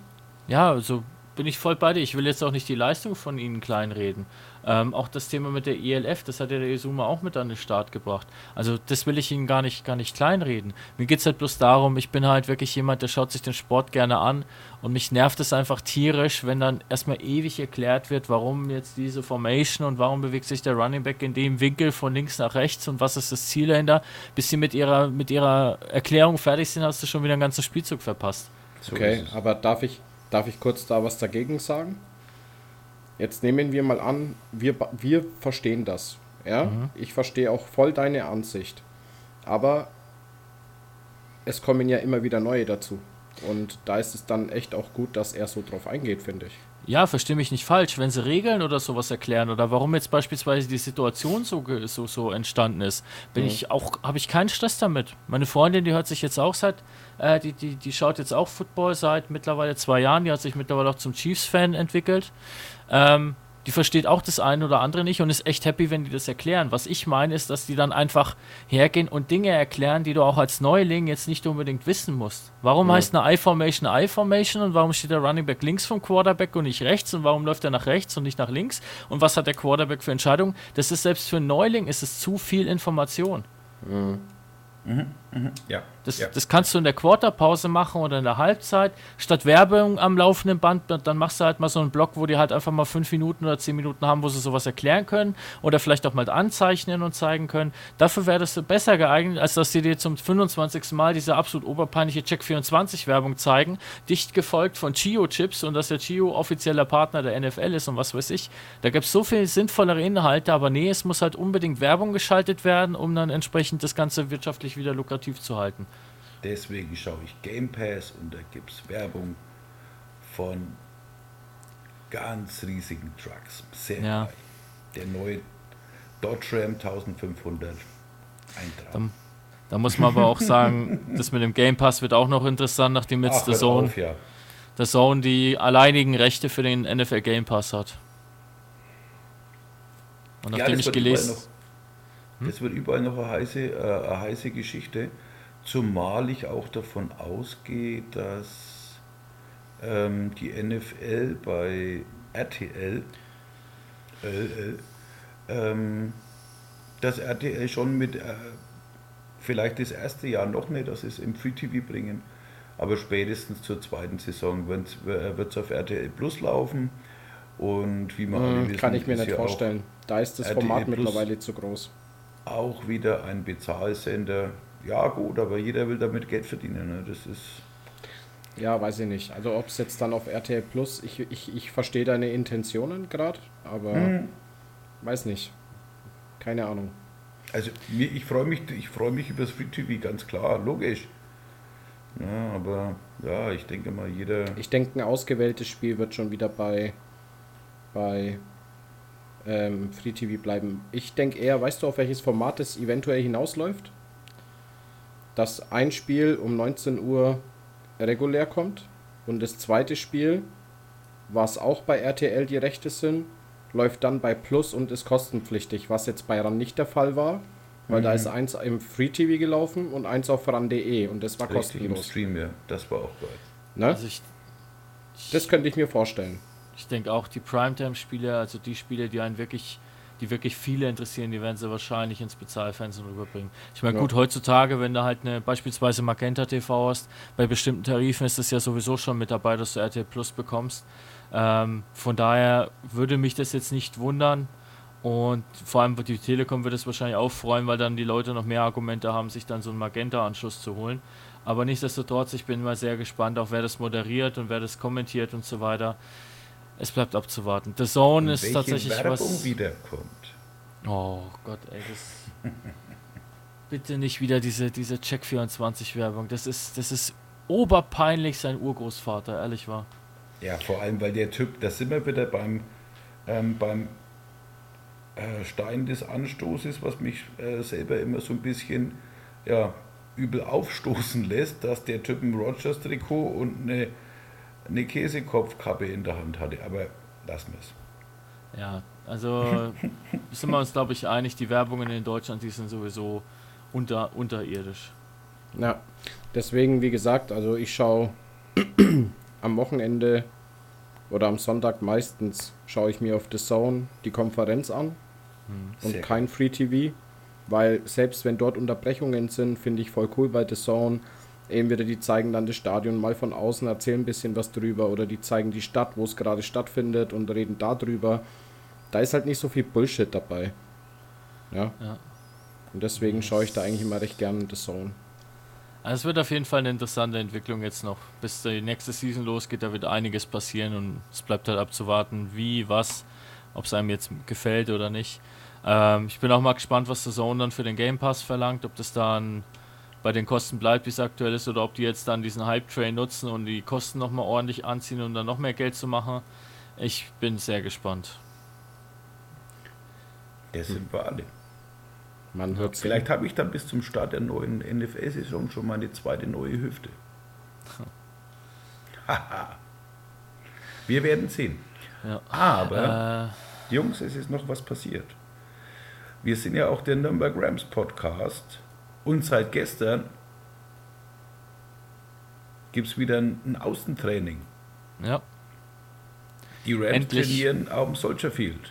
Ja, also bin ich voll bei dir. Ich will jetzt auch nicht die Leistung von ihnen kleinreden. Ähm, auch das Thema mit der ELF, das hat ja der Isuma auch mit an den Start gebracht. Also das will ich ihnen gar nicht, gar nicht kleinreden. Mir geht es halt bloß darum, ich bin halt wirklich jemand, der schaut sich den Sport gerne an und mich nervt es einfach tierisch, wenn dann erstmal ewig erklärt wird, warum jetzt diese Formation und warum bewegt sich der Running Back in dem Winkel von links nach rechts und was ist das Ziel dahinter. Bis sie mit ihrer, mit ihrer Erklärung fertig sind, hast du schon wieder einen ganzen Spielzug verpasst. So Okay, aber darf ich, darf ich kurz da was dagegen sagen? Jetzt nehmen wir mal an, wir, wir verstehen das. Ja, ich verstehe auch voll deine Ansicht. Aber es kommen ja immer wieder neue dazu. Und da ist es dann echt auch gut, dass er so drauf eingeht, finde ich. Ja, verstehe mich nicht falsch. Wenn sie Regeln oder sowas erklären oder warum jetzt beispielsweise die Situation so, so, so entstanden ist, bin ich auch, habe ich keinen Stress damit. Meine Freundin, die hört sich jetzt auch seit, äh, die, die, die schaut jetzt auch Football seit mittlerweile zwei Jahren, die hat sich mittlerweile auch zum Chiefs-Fan entwickelt. Ähm, die versteht auch das eine oder andere nicht und ist echt happy, wenn die das erklären. Was ich meine, ist, dass die dann einfach hergehen und Dinge erklären, die du auch als Neuling jetzt nicht unbedingt wissen musst. Warum heißt eine I-Formation I-Formation und warum steht der Running Back links vom Quarterback und nicht rechts und warum läuft er nach rechts und nicht nach links und was hat der Quarterback für Entscheidungen? Das ist selbst für einen Neuling ist es zu viel Information. Ja. Das, ja. das kannst du in der Quarterpause machen oder in der Halbzeit. Statt Werbung am laufenden Band, dann machst du halt mal so einen Block, wo die halt einfach mal fünf Minuten oder zehn Minuten haben, wo sie sowas erklären können oder vielleicht auch mal anzeichnen und zeigen können. Dafür wäre das besser geeignet, als dass sie dir zum 25. Mal diese absolut oberpeinliche Check 24 Werbung zeigen, dicht gefolgt von Chio Chips und dass der Chio offizieller Partner der NFL ist und was weiß ich. Da gibt es so viel sinnvollere Inhalte, aber nee, es muss halt unbedingt Werbung geschaltet werden, um dann entsprechend das Ganze wirtschaftlich wieder lukrativ zu halten. Deswegen schaue ich Game Pass und da gibt es Werbung von ganz riesigen Trucks. Sehr Ja. geil. Der neue Dodge Ram 1500. Ein Traum. Da muss man aber auch sagen, *laughs* das mit dem Game Pass wird auch noch interessant, nachdem jetzt Ach, der Zone, auf, ja. der Zone die alleinigen Rechte für den NFL Game Pass hat. Und Ja, nachdem das ich gelesen noch, das wird überall noch eine heiße, äh, eine heiße Geschichte, zumal ich auch davon ausgehe, dass ähm, die NFL bei RTL, LL, ähm, dass RTL schon mit, äh, vielleicht das erste Jahr noch nicht, dass sie es im Free TV bringen, aber spätestens zur zweiten Saison wird es auf RTL Plus laufen. Und wie alle Hm, wissen, kann ich mir nicht vorstellen. Da ist das RTL Format Plus. mittlerweile zu groß. Auch wieder ein Bezahlsender. Ja gut, aber jeder will damit Geld verdienen. Ne? Das ist Ja, weiß ich nicht. Also ob es jetzt dann auf RTL Plus, ich, ich, ich verstehe deine Intentionen gerade, aber Hm. weiß nicht. Keine Ahnung. also ich freue mich, ich freue mich über das Free TV, ganz klar, logisch. Ja, aber ja, ich denke mal, jeder. Ich denke, ein ausgewähltes Spiel wird schon wieder bei, bei ähm, Free TV bleiben. Ich denke eher, weißt du, auf welches Format es eventuell hinausläuft? Dass ein Spiel um 19 Uhr regulär kommt und das zweite Spiel, was auch bei RTL die Rechte sind, läuft dann bei Plus und ist kostenpflichtig, was jetzt bei RAN nicht der Fall war, weil da ist eins im Free TV gelaufen und eins auf RAN.de und das war Richtig im kostenlos. Stream, ja. Das war auch geil. Ne? Also ich, Das könnte ich mir vorstellen. Ich denke auch die Primetime-Spiele, also die Spiele, die einen wirklich, die wirklich viele interessieren, die werden sie wahrscheinlich ins Bezahlfernsehen rüberbringen. Ich meine, Ja. gut, heutzutage, wenn du halt eine beispielsweise Magenta TV hast, bei bestimmten Tarifen ist es ja sowieso schon mit dabei, dass du RTL Plus bekommst. Ähm, von daher würde mich das jetzt nicht wundern. Und vor allem die Telekom wird es wahrscheinlich auch freuen, weil dann die Leute noch mehr Argumente haben, sich dann so einen Magenta-Anschluss zu holen. Aber nichtsdestotrotz, ich bin mal sehr gespannt, auch wer das moderiert und wer das kommentiert und so weiter. Es bleibt abzuwarten. The Zone Und ist tatsächlich Werbung was. wiederkommt. Oh Gott, ey, das. *laughs* Bitte nicht wieder diese, diese Check24-Werbung. Das ist, das ist oberpeinlich sein Urgroßvater, ehrlich war. Ja, vor allem, weil der Typ, da sind wir wieder beim, ähm, beim äh, Stein des Anstoßes, was mich äh, selber immer so ein bisschen ja, übel aufstoßen lässt, dass der Typ ein Rogers-Trikot und eine, eine Käsekopfkappe in der Hand hatte. Aber lassen wir es. Ja, also *laughs* sind wir uns, glaube ich, einig, die Werbungen in Deutschland, die sind sowieso unter, unterirdisch. Ja, deswegen, wie gesagt, also ich schaue *clears throat* am Wochenende oder am Sonntag meistens schaue ich mir auf The Zone die Konferenz an und Sehr kein Free TV, weil selbst wenn dort Unterbrechungen sind, finde ich voll cool bei The Zone. Entweder die zeigen dann das Stadion mal von außen, erzählen ein bisschen was drüber oder die zeigen die Stadt, wo es gerade stattfindet und reden darüber. Da ist halt nicht so viel Bullshit dabei. Ja. Ja. Und deswegen schaue ich da eigentlich immer recht gerne The Zone. Also es wird auf jeden Fall eine interessante Entwicklung jetzt noch. Bis die nächste Season losgeht, da wird einiges passieren und es bleibt halt abzuwarten, wie, was, ob es einem jetzt gefällt oder nicht. Ähm, ich bin auch mal gespannt, was der Zone dann für den Game Pass verlangt, ob das dann bei den Kosten bleibt, wie es aktuell ist, oder ob die jetzt dann diesen Hype-Train nutzen und die Kosten nochmal ordentlich anziehen, um dann noch mehr Geld zu machen. Ich bin sehr gespannt. Der sind wir alle. Man hört Vielleicht habe ich dann bis zum Start der neuen NFL-Saison schon meine zweite neue Hüfte. *laughs* Haha. Wir werden sehen. Ja. Aber, Äh, Jungs, es ist noch was passiert. Wir sind ja auch der Nürnberg Rams Podcast und seit gestern gibt es wieder ein, Außentraining. ja. Die Rams Endlich. trainieren auf dem Soldier Field.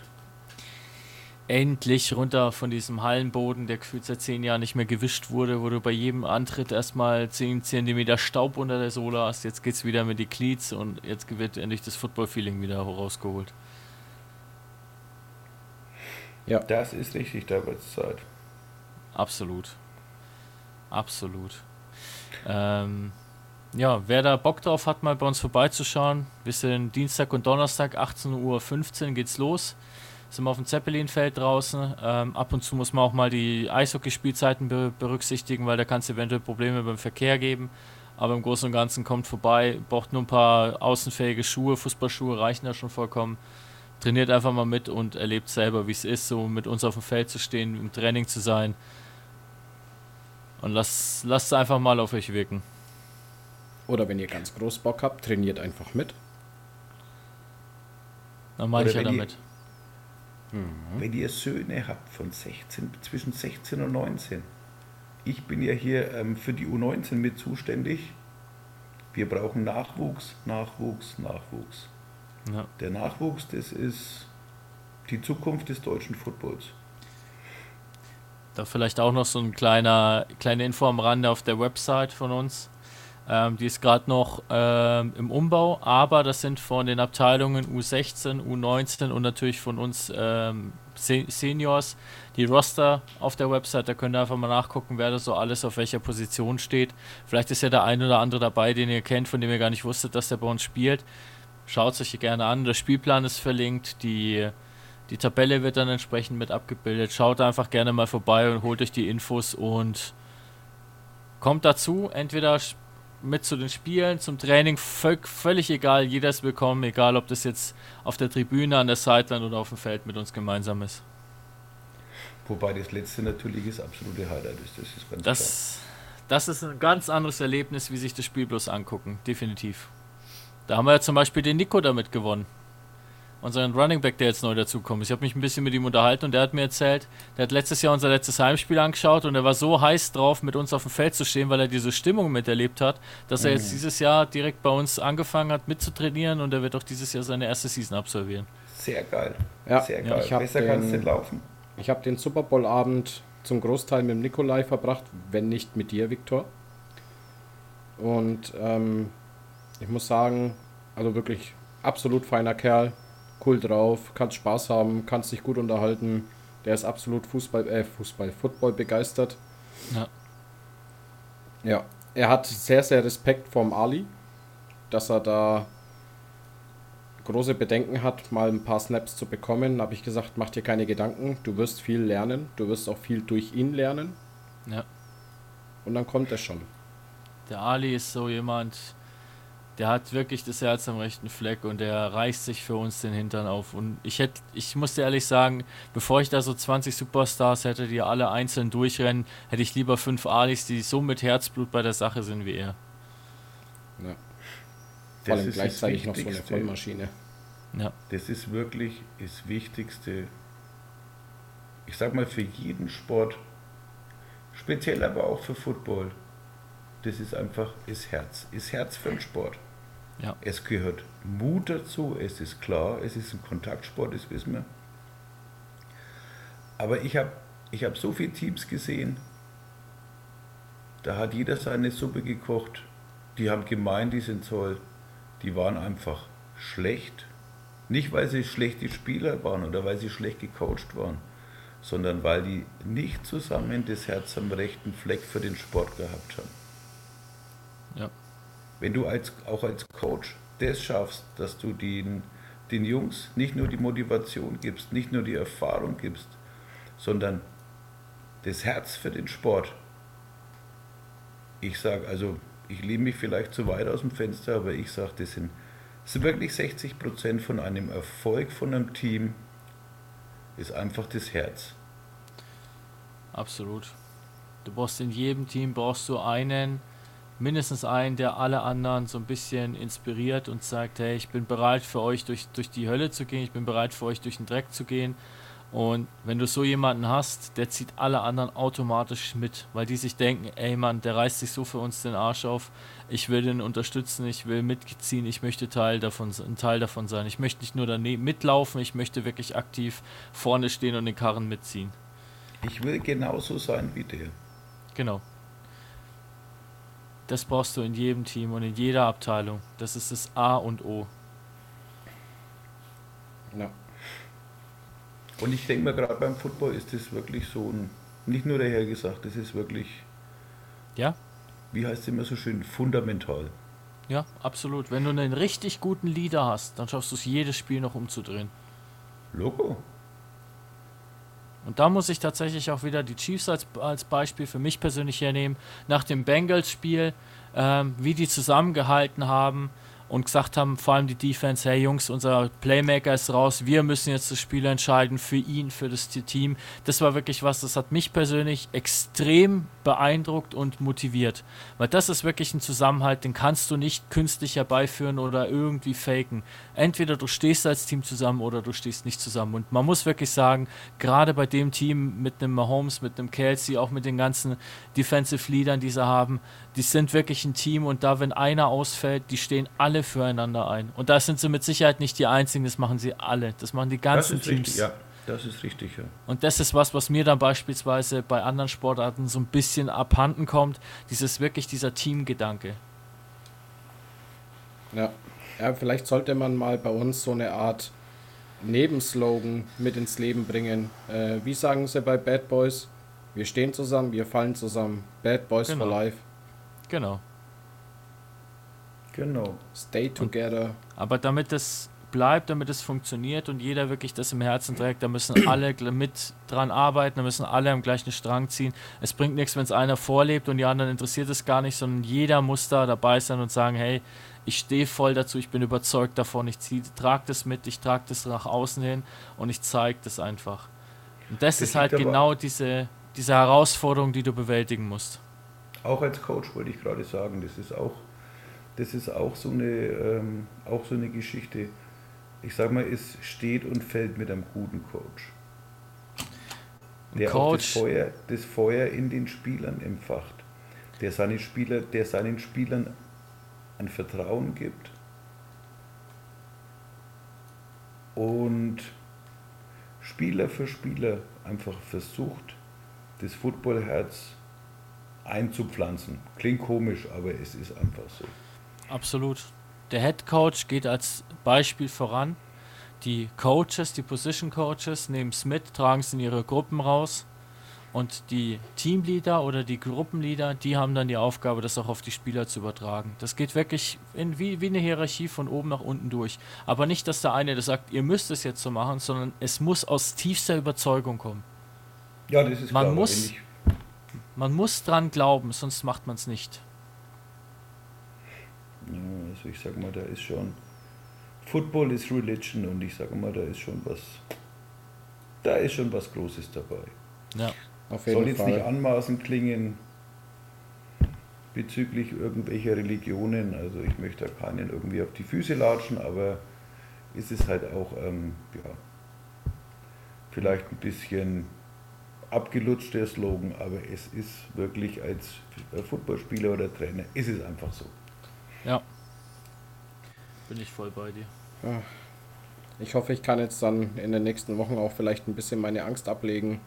endlich runter von diesem Hallenboden, der gefühlt seit zehn Jahren nicht mehr gewischt wurde, wo du bei jedem Antritt erstmal 10 cm Staub unter der Sohle hast. Jetzt geht's wieder mit die Cleats und jetzt wird endlich das Football-Feeling wieder rausgeholt. Ja, Das ist richtig, da wird es Zeit. Absolut. Absolut. Ähm, ja, wer da Bock drauf hat, mal bei uns vorbeizuschauen, wir sind Dienstag und Donnerstag, 18.15 Uhr geht's los. Sind wir auf dem Zeppelinfeld draußen. Ähm, ab und zu muss man auch mal die Eishockeyspielzeiten be berücksichtigen, weil da kann es eventuell Probleme beim Verkehr geben. Aber im Großen und Ganzen kommt vorbei, braucht nur ein paar außenfähige Schuhe, Fußballschuhe reichen da schon vollkommen. Trainiert einfach mal mit und erlebt selber, wie es ist, so mit uns auf dem Feld zu stehen, im Training zu sein. Und lasst, lasst es einfach mal auf euch wirken. Oder wenn ihr ganz groß Bock habt, trainiert einfach mit. Dann Oder ich ja wenn ihr- damit. Wenn ihr Söhne habt von 16, zwischen 16 und 19. Ich bin ja hier ähm, für die U19 mit zuständig. Wir brauchen Nachwuchs, Nachwuchs, Nachwuchs. Ja. Der Nachwuchs, das ist die Zukunft des deutschen Footballs. Da vielleicht auch noch so ein kleiner, kleine Info am Rande auf der Website von uns. Ähm, die ist gerade noch ähm, im Umbau, aber das sind von den Abteilungen U16, U19 und natürlich von uns ähm, Se Seniors die Roster auf der Website. Da könnt ihr einfach mal nachgucken, wer da so alles auf welcher Position steht. Vielleicht ist ja der ein oder andere dabei, den ihr kennt, von dem ihr gar nicht wusstet, dass der bei uns spielt. Schaut es euch gerne an. Der Spielplan ist verlinkt. Die, die Tabelle wird dann entsprechend mit abgebildet. Schaut einfach gerne mal vorbei und holt euch die Infos und kommt dazu. Entweder mit zu den Spielen, zum Training, völ völlig egal. Jeder ist willkommen, egal ob das jetzt auf der Tribüne, an der Sideline oder auf dem Feld mit uns gemeinsam ist. Wobei das letzte natürlich das absolute Highlight ist. Das ist ganz Das, das ist ein ganz anderes Erlebnis, wie sich das Spiel bloß angucken. Definitiv. Da haben wir ja zum Beispiel den Nico damit gewonnen. Unseren Running Back, der jetzt neu dazukommt. Ich habe mich ein bisschen mit ihm unterhalten und der hat mir erzählt, der hat letztes Jahr unser letztes Heimspiel angeschaut und er war so heiß drauf, mit uns auf dem Feld zu stehen, weil er diese Stimmung miterlebt hat, dass er jetzt dieses Jahr direkt bei uns angefangen hat mitzutrainieren und er wird auch dieses Jahr seine erste Season absolvieren. Sehr geil. Ja, Sehr geil. ich Besser kann es nicht laufen. Ich habe den Super Bowl-Abend zum Großteil mit dem Nikolai verbracht, wenn nicht mit dir, Viktor. Und ähm, ich muss sagen, also wirklich absolut feiner Kerl, cool drauf, kannst Spaß haben, kannst dich gut unterhalten. Der ist absolut Fußball, äh, Fußball, Football begeistert. Ja. Ja, er hat sehr, sehr Respekt vorm Ali, dass er da große Bedenken hat, mal ein paar Snaps zu bekommen, habe ich gesagt, mach dir keine Gedanken, du wirst viel lernen, du wirst auch viel durch ihn lernen Ja. und dann kommt es schon. Der Ali ist so jemand, der hat wirklich das Herz am rechten Fleck und der reißt sich für uns den Hintern auf. Und ich hätte, ich muss dir ehrlich sagen, bevor ich da so 20 Superstars hätte, die alle einzeln durchrennen, hätte ich lieber fünf Alis, die so mit Herzblut bei der Sache sind wie er. Ja. Das Vor allem ist gleichzeitig das noch so eine. Vollmaschine. Ja. Das ist wirklich das Wichtigste. Ich sag mal für jeden Sport, speziell aber auch für Football. Das ist einfach das Herz. Das Herz für den Sport. Ja. Es gehört Mut dazu, es ist klar, es ist ein Kontaktsport, das wissen wir. Aber ich habe ich hab so viele Teams gesehen, da hat jeder seine Suppe gekocht. Die haben gemeint, die sind toll. Die waren einfach schlecht. Nicht, weil sie schlechte Spieler waren oder weil sie schlecht gecoacht waren, sondern weil die nicht zusammen das Herz am rechten Fleck für den Sport gehabt haben. Wenn du als, auch als Coach das schaffst, dass du den, den Jungs nicht nur die Motivation gibst, nicht nur die Erfahrung gibst, sondern das Herz für den Sport. Ich sage, also ich lehne mich vielleicht zu weit aus dem Fenster, aber ich sage, das sind, das sind wirklich 60 Prozent von einem Erfolg von einem Team, ist einfach das Herz. Absolut. Du brauchst in jedem Team brauchst du einen, mindestens einen, der alle anderen so ein bisschen inspiriert und sagt, hey, ich bin bereit für euch durch, durch die Hölle zu gehen, ich bin bereit für euch durch den Dreck zu gehen. Und wenn du so jemanden hast, der zieht alle anderen automatisch mit, weil die sich denken, ey Mann, der reißt sich so für uns den Arsch auf, ich will den unterstützen, ich will mitziehen, ich möchte Teil davon, ein Teil davon sein. Ich möchte nicht nur daneben mitlaufen, ich möchte wirklich aktiv vorne stehen und den Karren mitziehen. Ich will genauso sein wie der. Genau. Das brauchst du in jedem Team und in jeder Abteilung. Das ist das A und O. Ja. Und ich denke mir, gerade beim Football ist das wirklich so ein, nicht nur daher gesagt, das ist wirklich, Ja? wie heißt es immer so schön, fundamental. Ja, absolut. Wenn du einen richtig guten Leader hast, dann schaffst du es jedes Spiel noch umzudrehen. Logo. Und da muss ich tatsächlich auch wieder die Chiefs als, als Beispiel für mich persönlich hernehmen. Nach dem Bengals-Spiel, ähm, wie die zusammengehalten haben und gesagt haben, vor allem die Defense, hey Jungs, unser Playmaker ist raus, wir müssen jetzt das Spiel entscheiden für ihn, für das Team. Das war wirklich was, das hat mich persönlich extrem beeindruckt und motiviert. Weil das ist wirklich ein Zusammenhalt, den kannst du nicht künstlich herbeiführen oder irgendwie faken. Entweder du stehst als Team zusammen oder du stehst nicht zusammen. Und man muss wirklich sagen, gerade bei dem Team mit einem Mahomes, mit einem Kelsey, auch mit den ganzen Defensive Leadern, die sie haben, die sind wirklich ein Team und da, wenn einer ausfällt, die stehen alle füreinander ein. Und da sind sie mit Sicherheit nicht die einzigen, das machen sie alle. Das machen die Das ganzen ist Teams. richtig, ja. Das ist richtig, ja. Und das ist was, was mir dann beispielsweise bei anderen Sportarten so ein bisschen abhanden kommt. Dieses wirklich dieser Teamgedanke. Ja. ja, vielleicht sollte man mal bei uns so eine Art Nebenslogan mit ins Leben bringen. Äh, wie sagen sie bei Bad Boys? Wir stehen zusammen, wir fallen zusammen. Bad Boys Genau. for Life. Genau. Genau. Stay together. Aber damit das bleibt, damit es funktioniert und jeder wirklich das im Herzen trägt, da müssen *clears throat* alle mit dran arbeiten, da müssen alle am gleichen Strang ziehen. Es bringt nichts, wenn es einer vorlebt und die anderen interessiert es gar nicht, sondern jeder muss da dabei sein und sagen, hey, ich stehe voll dazu, ich bin überzeugt davon, ich trage das mit, ich trage das nach außen hin und ich zeige das einfach. Und das, Das ist halt genau diese, diese Herausforderung, die du bewältigen musst. Auch als Coach wollte ich gerade sagen, das ist auch, das ist auch so eine, ähm, auch so eine Geschichte. Ich sag mal, es steht und fällt mit einem guten Coach. Der auch das Coach, Feuer, das Feuer in den Spielern empfacht. Der seine Spieler, der seinen Spielern ein Vertrauen gibt. Und Spieler für Spieler einfach versucht, das Footballherz einzupflanzen. Klingt komisch, aber es ist einfach so. Absolut. Der Head Coach geht als Beispiel voran. Die Coaches, die Position Coaches nehmen es mit, tragen es in ihre Gruppen raus Und die Teamleader oder die Gruppenleader, die haben dann die Aufgabe, das auch auf die Spieler zu übertragen. Das geht wirklich in, wie, wie eine Hierarchie von oben nach unten durch. Aber nicht, dass der eine das sagt, ihr müsst es jetzt so machen, sondern es muss aus tiefster Überzeugung kommen. Ja, das ist Man klar, muss- Man muss dran glauben, sonst macht man es nicht. Ja, also ich sag mal, da ist schon. Football ist Religion und ich sage mal, da ist schon was. Da ist schon was Großes dabei. Ja. Auf Soll jeden jetzt nicht Fall. anmaßend klingen bezüglich irgendwelcher Religionen. Also ich möchte da keinen irgendwie auf die Füße latschen, aber es ist halt auch, ähm, ja, vielleicht ein bisschen abgelutscht der Slogan, aber es ist wirklich als Footballspieler oder Trainer, ist es einfach so. Ja. Bin ich voll bei dir. Ich hoffe, ich kann jetzt dann in den nächsten Wochen auch vielleicht ein bisschen meine Angst ablegen,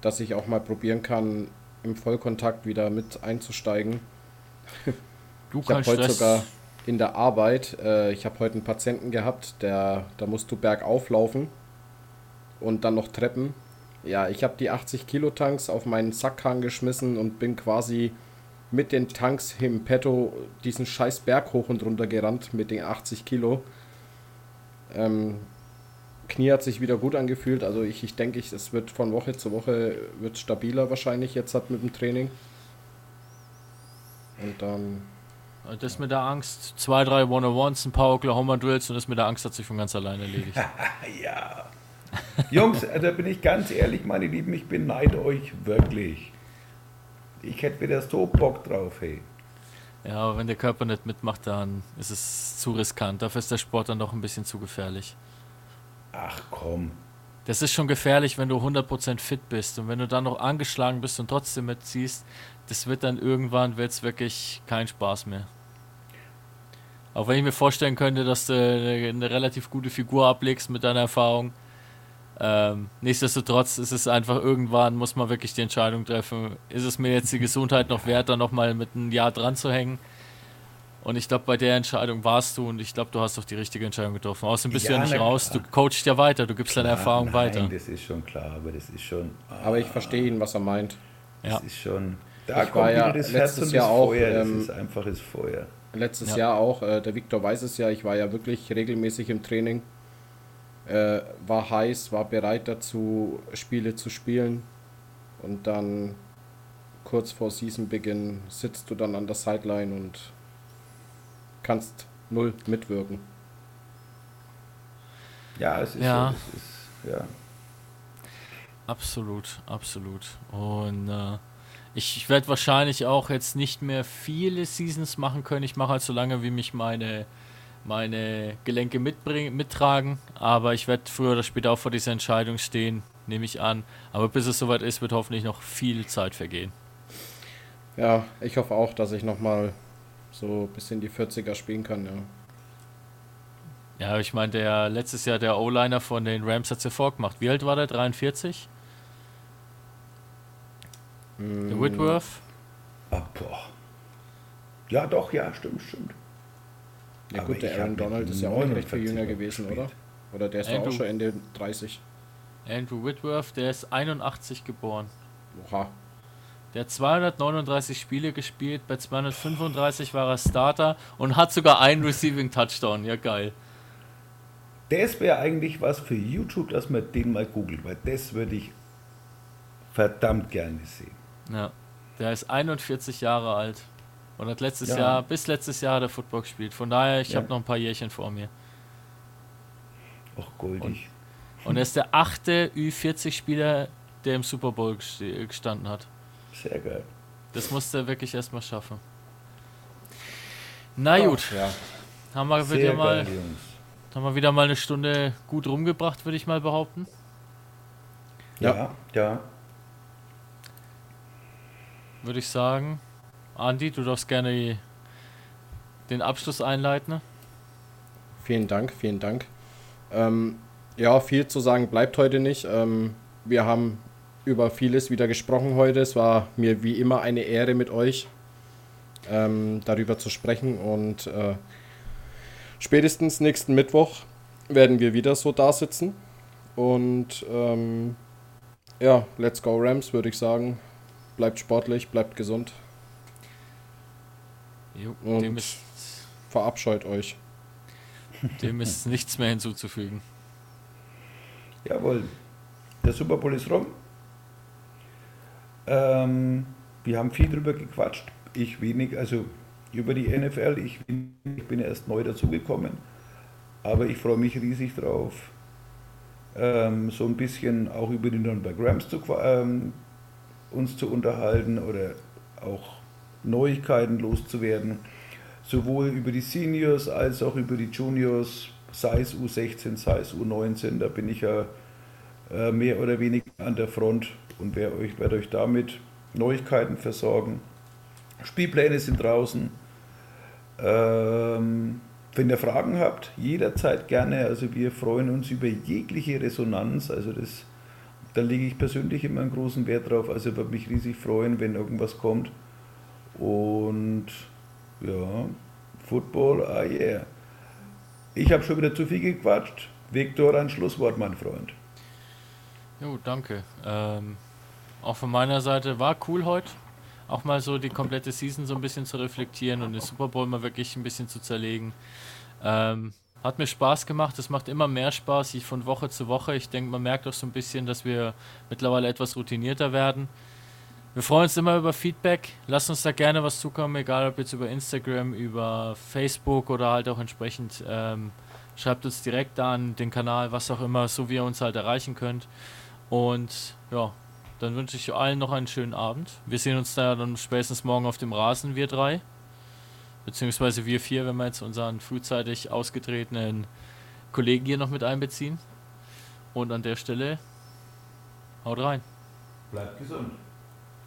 dass ich auch mal probieren kann, im Vollkontakt wieder mit einzusteigen. Du Ich habe heute sogar in der Arbeit, äh, ich habe heute einen Patienten gehabt, der, da musst du bergauf laufen und dann noch Treppen. Ja, ich habe die 80 Kilo Tanks auf meinen Sackhang geschmissen und bin quasi mit den Tanks im Petto diesen scheiß Berg hoch und runter gerannt mit den 80 Kilo. Ähm, Knie hat sich wieder gut angefühlt, also ich, ich denke, ich, es wird von Woche zu Woche wird stabiler wahrscheinlich jetzt hat mit dem Training. Und dann Das mit der Angst, zwei, drei One-on-Ones, ein paar Oklahoma Drills und das mit der Angst hat sich von ganz alleine erledigt. *laughs* Ja. *laughs* Jungs, äh, da bin ich ganz ehrlich, meine Lieben, ich beneide euch wirklich. Ich hätte wieder so Bock drauf, hey. Ja, aber wenn der Körper nicht mitmacht, dann ist es zu riskant. Dafür ist der Sport dann doch ein bisschen zu gefährlich. Ach komm. Das ist schon gefährlich, wenn du 100% fit bist und wenn du dann noch angeschlagen bist und trotzdem mitziehst, das wird dann irgendwann wird's wirklich kein Spaß mehr. Auch wenn ich mir vorstellen könnte, dass du eine, eine relativ gute Figur ablegst mit deiner Erfahrung. Ähm, nichtsdestotrotz ist es einfach irgendwann, muss man wirklich die Entscheidung treffen, ist es mir jetzt die Gesundheit noch wert, da nochmal mit einem Jahr dran zu hängen? Und ich glaube, bei der Entscheidung warst du und ich glaube, du hast doch die richtige Entscheidung getroffen. Außerdem bist du Ja, ja nicht raus, klar. du coachst ja weiter, du gibst deine Erfahrung Nein, weiter. das ist schon klar, aber das ist schon. Aber ich verstehe ihn, was er meint. Das Ja. ist schon. Da Ich kommt war ja das Herz letztes und Jahr das auch, Feuer. Das ähm, ist einfaches Feuer. Letztes Ja. Jahr auch, äh, der Viktor weiß es ja, ich war ja wirklich regelmäßig im Training. Äh, war heiß, war bereit dazu, Spiele zu spielen. Und dann kurz vor Seasonbeginn sitzt du dann an der Sideline und kannst null mitwirken. Ja, es ist Ja. so. Das ist, ja. Absolut, absolut. Und äh, ich, ich werde wahrscheinlich auch jetzt nicht mehr viele Seasons machen können. Ich mache halt so lange, wie mich meine, meine Gelenke mitbringen, mittragen. Aber ich werde früher oder später auch vor dieser Entscheidung stehen, nehme ich an. Aber bis es soweit ist, wird hoffentlich noch viel Zeit vergehen. Ja, ich hoffe auch, dass ich nochmal so bis in die 40er spielen kann, ja. Ja, ich meine, der letztes Jahr der O-Liner von den Rams hat es ja vorgemacht. Wie alt war der? 43? Der Mm, Whitworth? Ah, boah. Ja, doch, ja, stimmt, stimmt. Ja Aber gut, der Aaron Donald ist ja auch nicht recht viel 49 jünger gewesen, gespielt. oder? Oder der ist Andrew. auch schon Ende 30. Andrew Whitworth, der ist 81 geboren. Oha. Der hat 239 Spiele gespielt, bei 235 war er Starter und hat sogar einen Receiving Touchdown. Ja, geil. Das wäre eigentlich was für YouTube, dass man den mal googelt, weil das würde ich verdammt gerne sehen. Ja. Der ist 41 Jahre alt und hat letztes Ja. Jahr, bis letztes Jahr hat er Football gespielt. Von daher, ich Ja. habe noch ein paar Jährchen vor mir. Auch goldig. Und er ist der achte Ü40-Spieler, der im Super Bowl gestanden hat. Sehr geil. Das musste er wirklich erstmal schaffen. Na gut, Ja. haben wir, Sehr wieder mal, geil, haben wir wieder mal eine Stunde gut rumgebracht, würde ich mal behaupten. Ja. Ja, ja. würde ich sagen. Andi, du darfst gerne den Abschluss einleiten. Vielen Dank, vielen Dank. Ähm, ja, viel zu sagen bleibt heute nicht. Ähm, wir haben über vieles wieder gesprochen heute. Es war mir wie immer eine Ehre mit euch ähm, darüber zu sprechen und äh, spätestens nächsten Mittwoch werden wir wieder so da sitzen und ähm, Ja, let's go Rams, würde ich sagen. Bleibt sportlich, bleibt gesund Jo, Und- dem, ist, verabscheut euch. dem ist *laughs* nichts mehr hinzuzufügen. Jawohl. Der Super Bowl ist rum. Ähm, wir haben viel drüber gequatscht. Ich wenig, also über die NFL. Ich bin, ich bin erst neu dazugekommen. Aber ich freue mich riesig drauf, ähm, so ein bisschen auch über die Nürnberg Rams zu, ähm, uns zu unterhalten oder auch Neuigkeiten loszuwerden. Sowohl über die Seniors als auch über die Juniors, sei es U16, sei es U19. Da bin ich ja äh, mehr oder weniger an der Front und werde euch, werde euch damit Neuigkeiten versorgen. Spielpläne sind draußen. Ähm, wenn ihr Fragen habt, jederzeit gerne. Also wir freuen uns über jegliche Resonanz. Also das, da lege ich persönlich immer einen großen Wert drauf. Also würde mich riesig freuen, wenn irgendwas kommt. Und ja, Football, ah yeah. Ich habe schon wieder zu viel gequatscht. Viktor, ein Schlusswort, mein Freund. Jo, danke. Ähm, auch von meiner Seite war cool heute. Auch mal so die komplette Season so ein bisschen zu reflektieren und den Super Bowl mal wirklich ein bisschen zu zerlegen. Ähm, hat mir Spaß gemacht. Es macht immer mehr Spaß, ich von Woche zu Woche. Ich denke, man merkt auch so ein bisschen, dass wir mittlerweile etwas routinierter werden. Wir freuen uns immer über Feedback. Lasst uns da gerne was zukommen, egal ob jetzt über Instagram, über Facebook oder halt auch entsprechend. Ähm, schreibt uns direkt an den Kanal, was auch immer, so wie ihr uns halt erreichen könnt. Und ja, dann wünsche ich allen noch einen schönen Abend. Wir sehen uns da dann spätestens morgen auf dem Rasen, wir drei. Beziehungsweise wir vier, wenn wir jetzt unseren frühzeitig ausgetretenen Kollegen hier noch mit einbeziehen. Und an der Stelle haut rein. Bleibt gesund.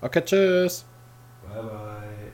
Okay, tschüss. Bye bye.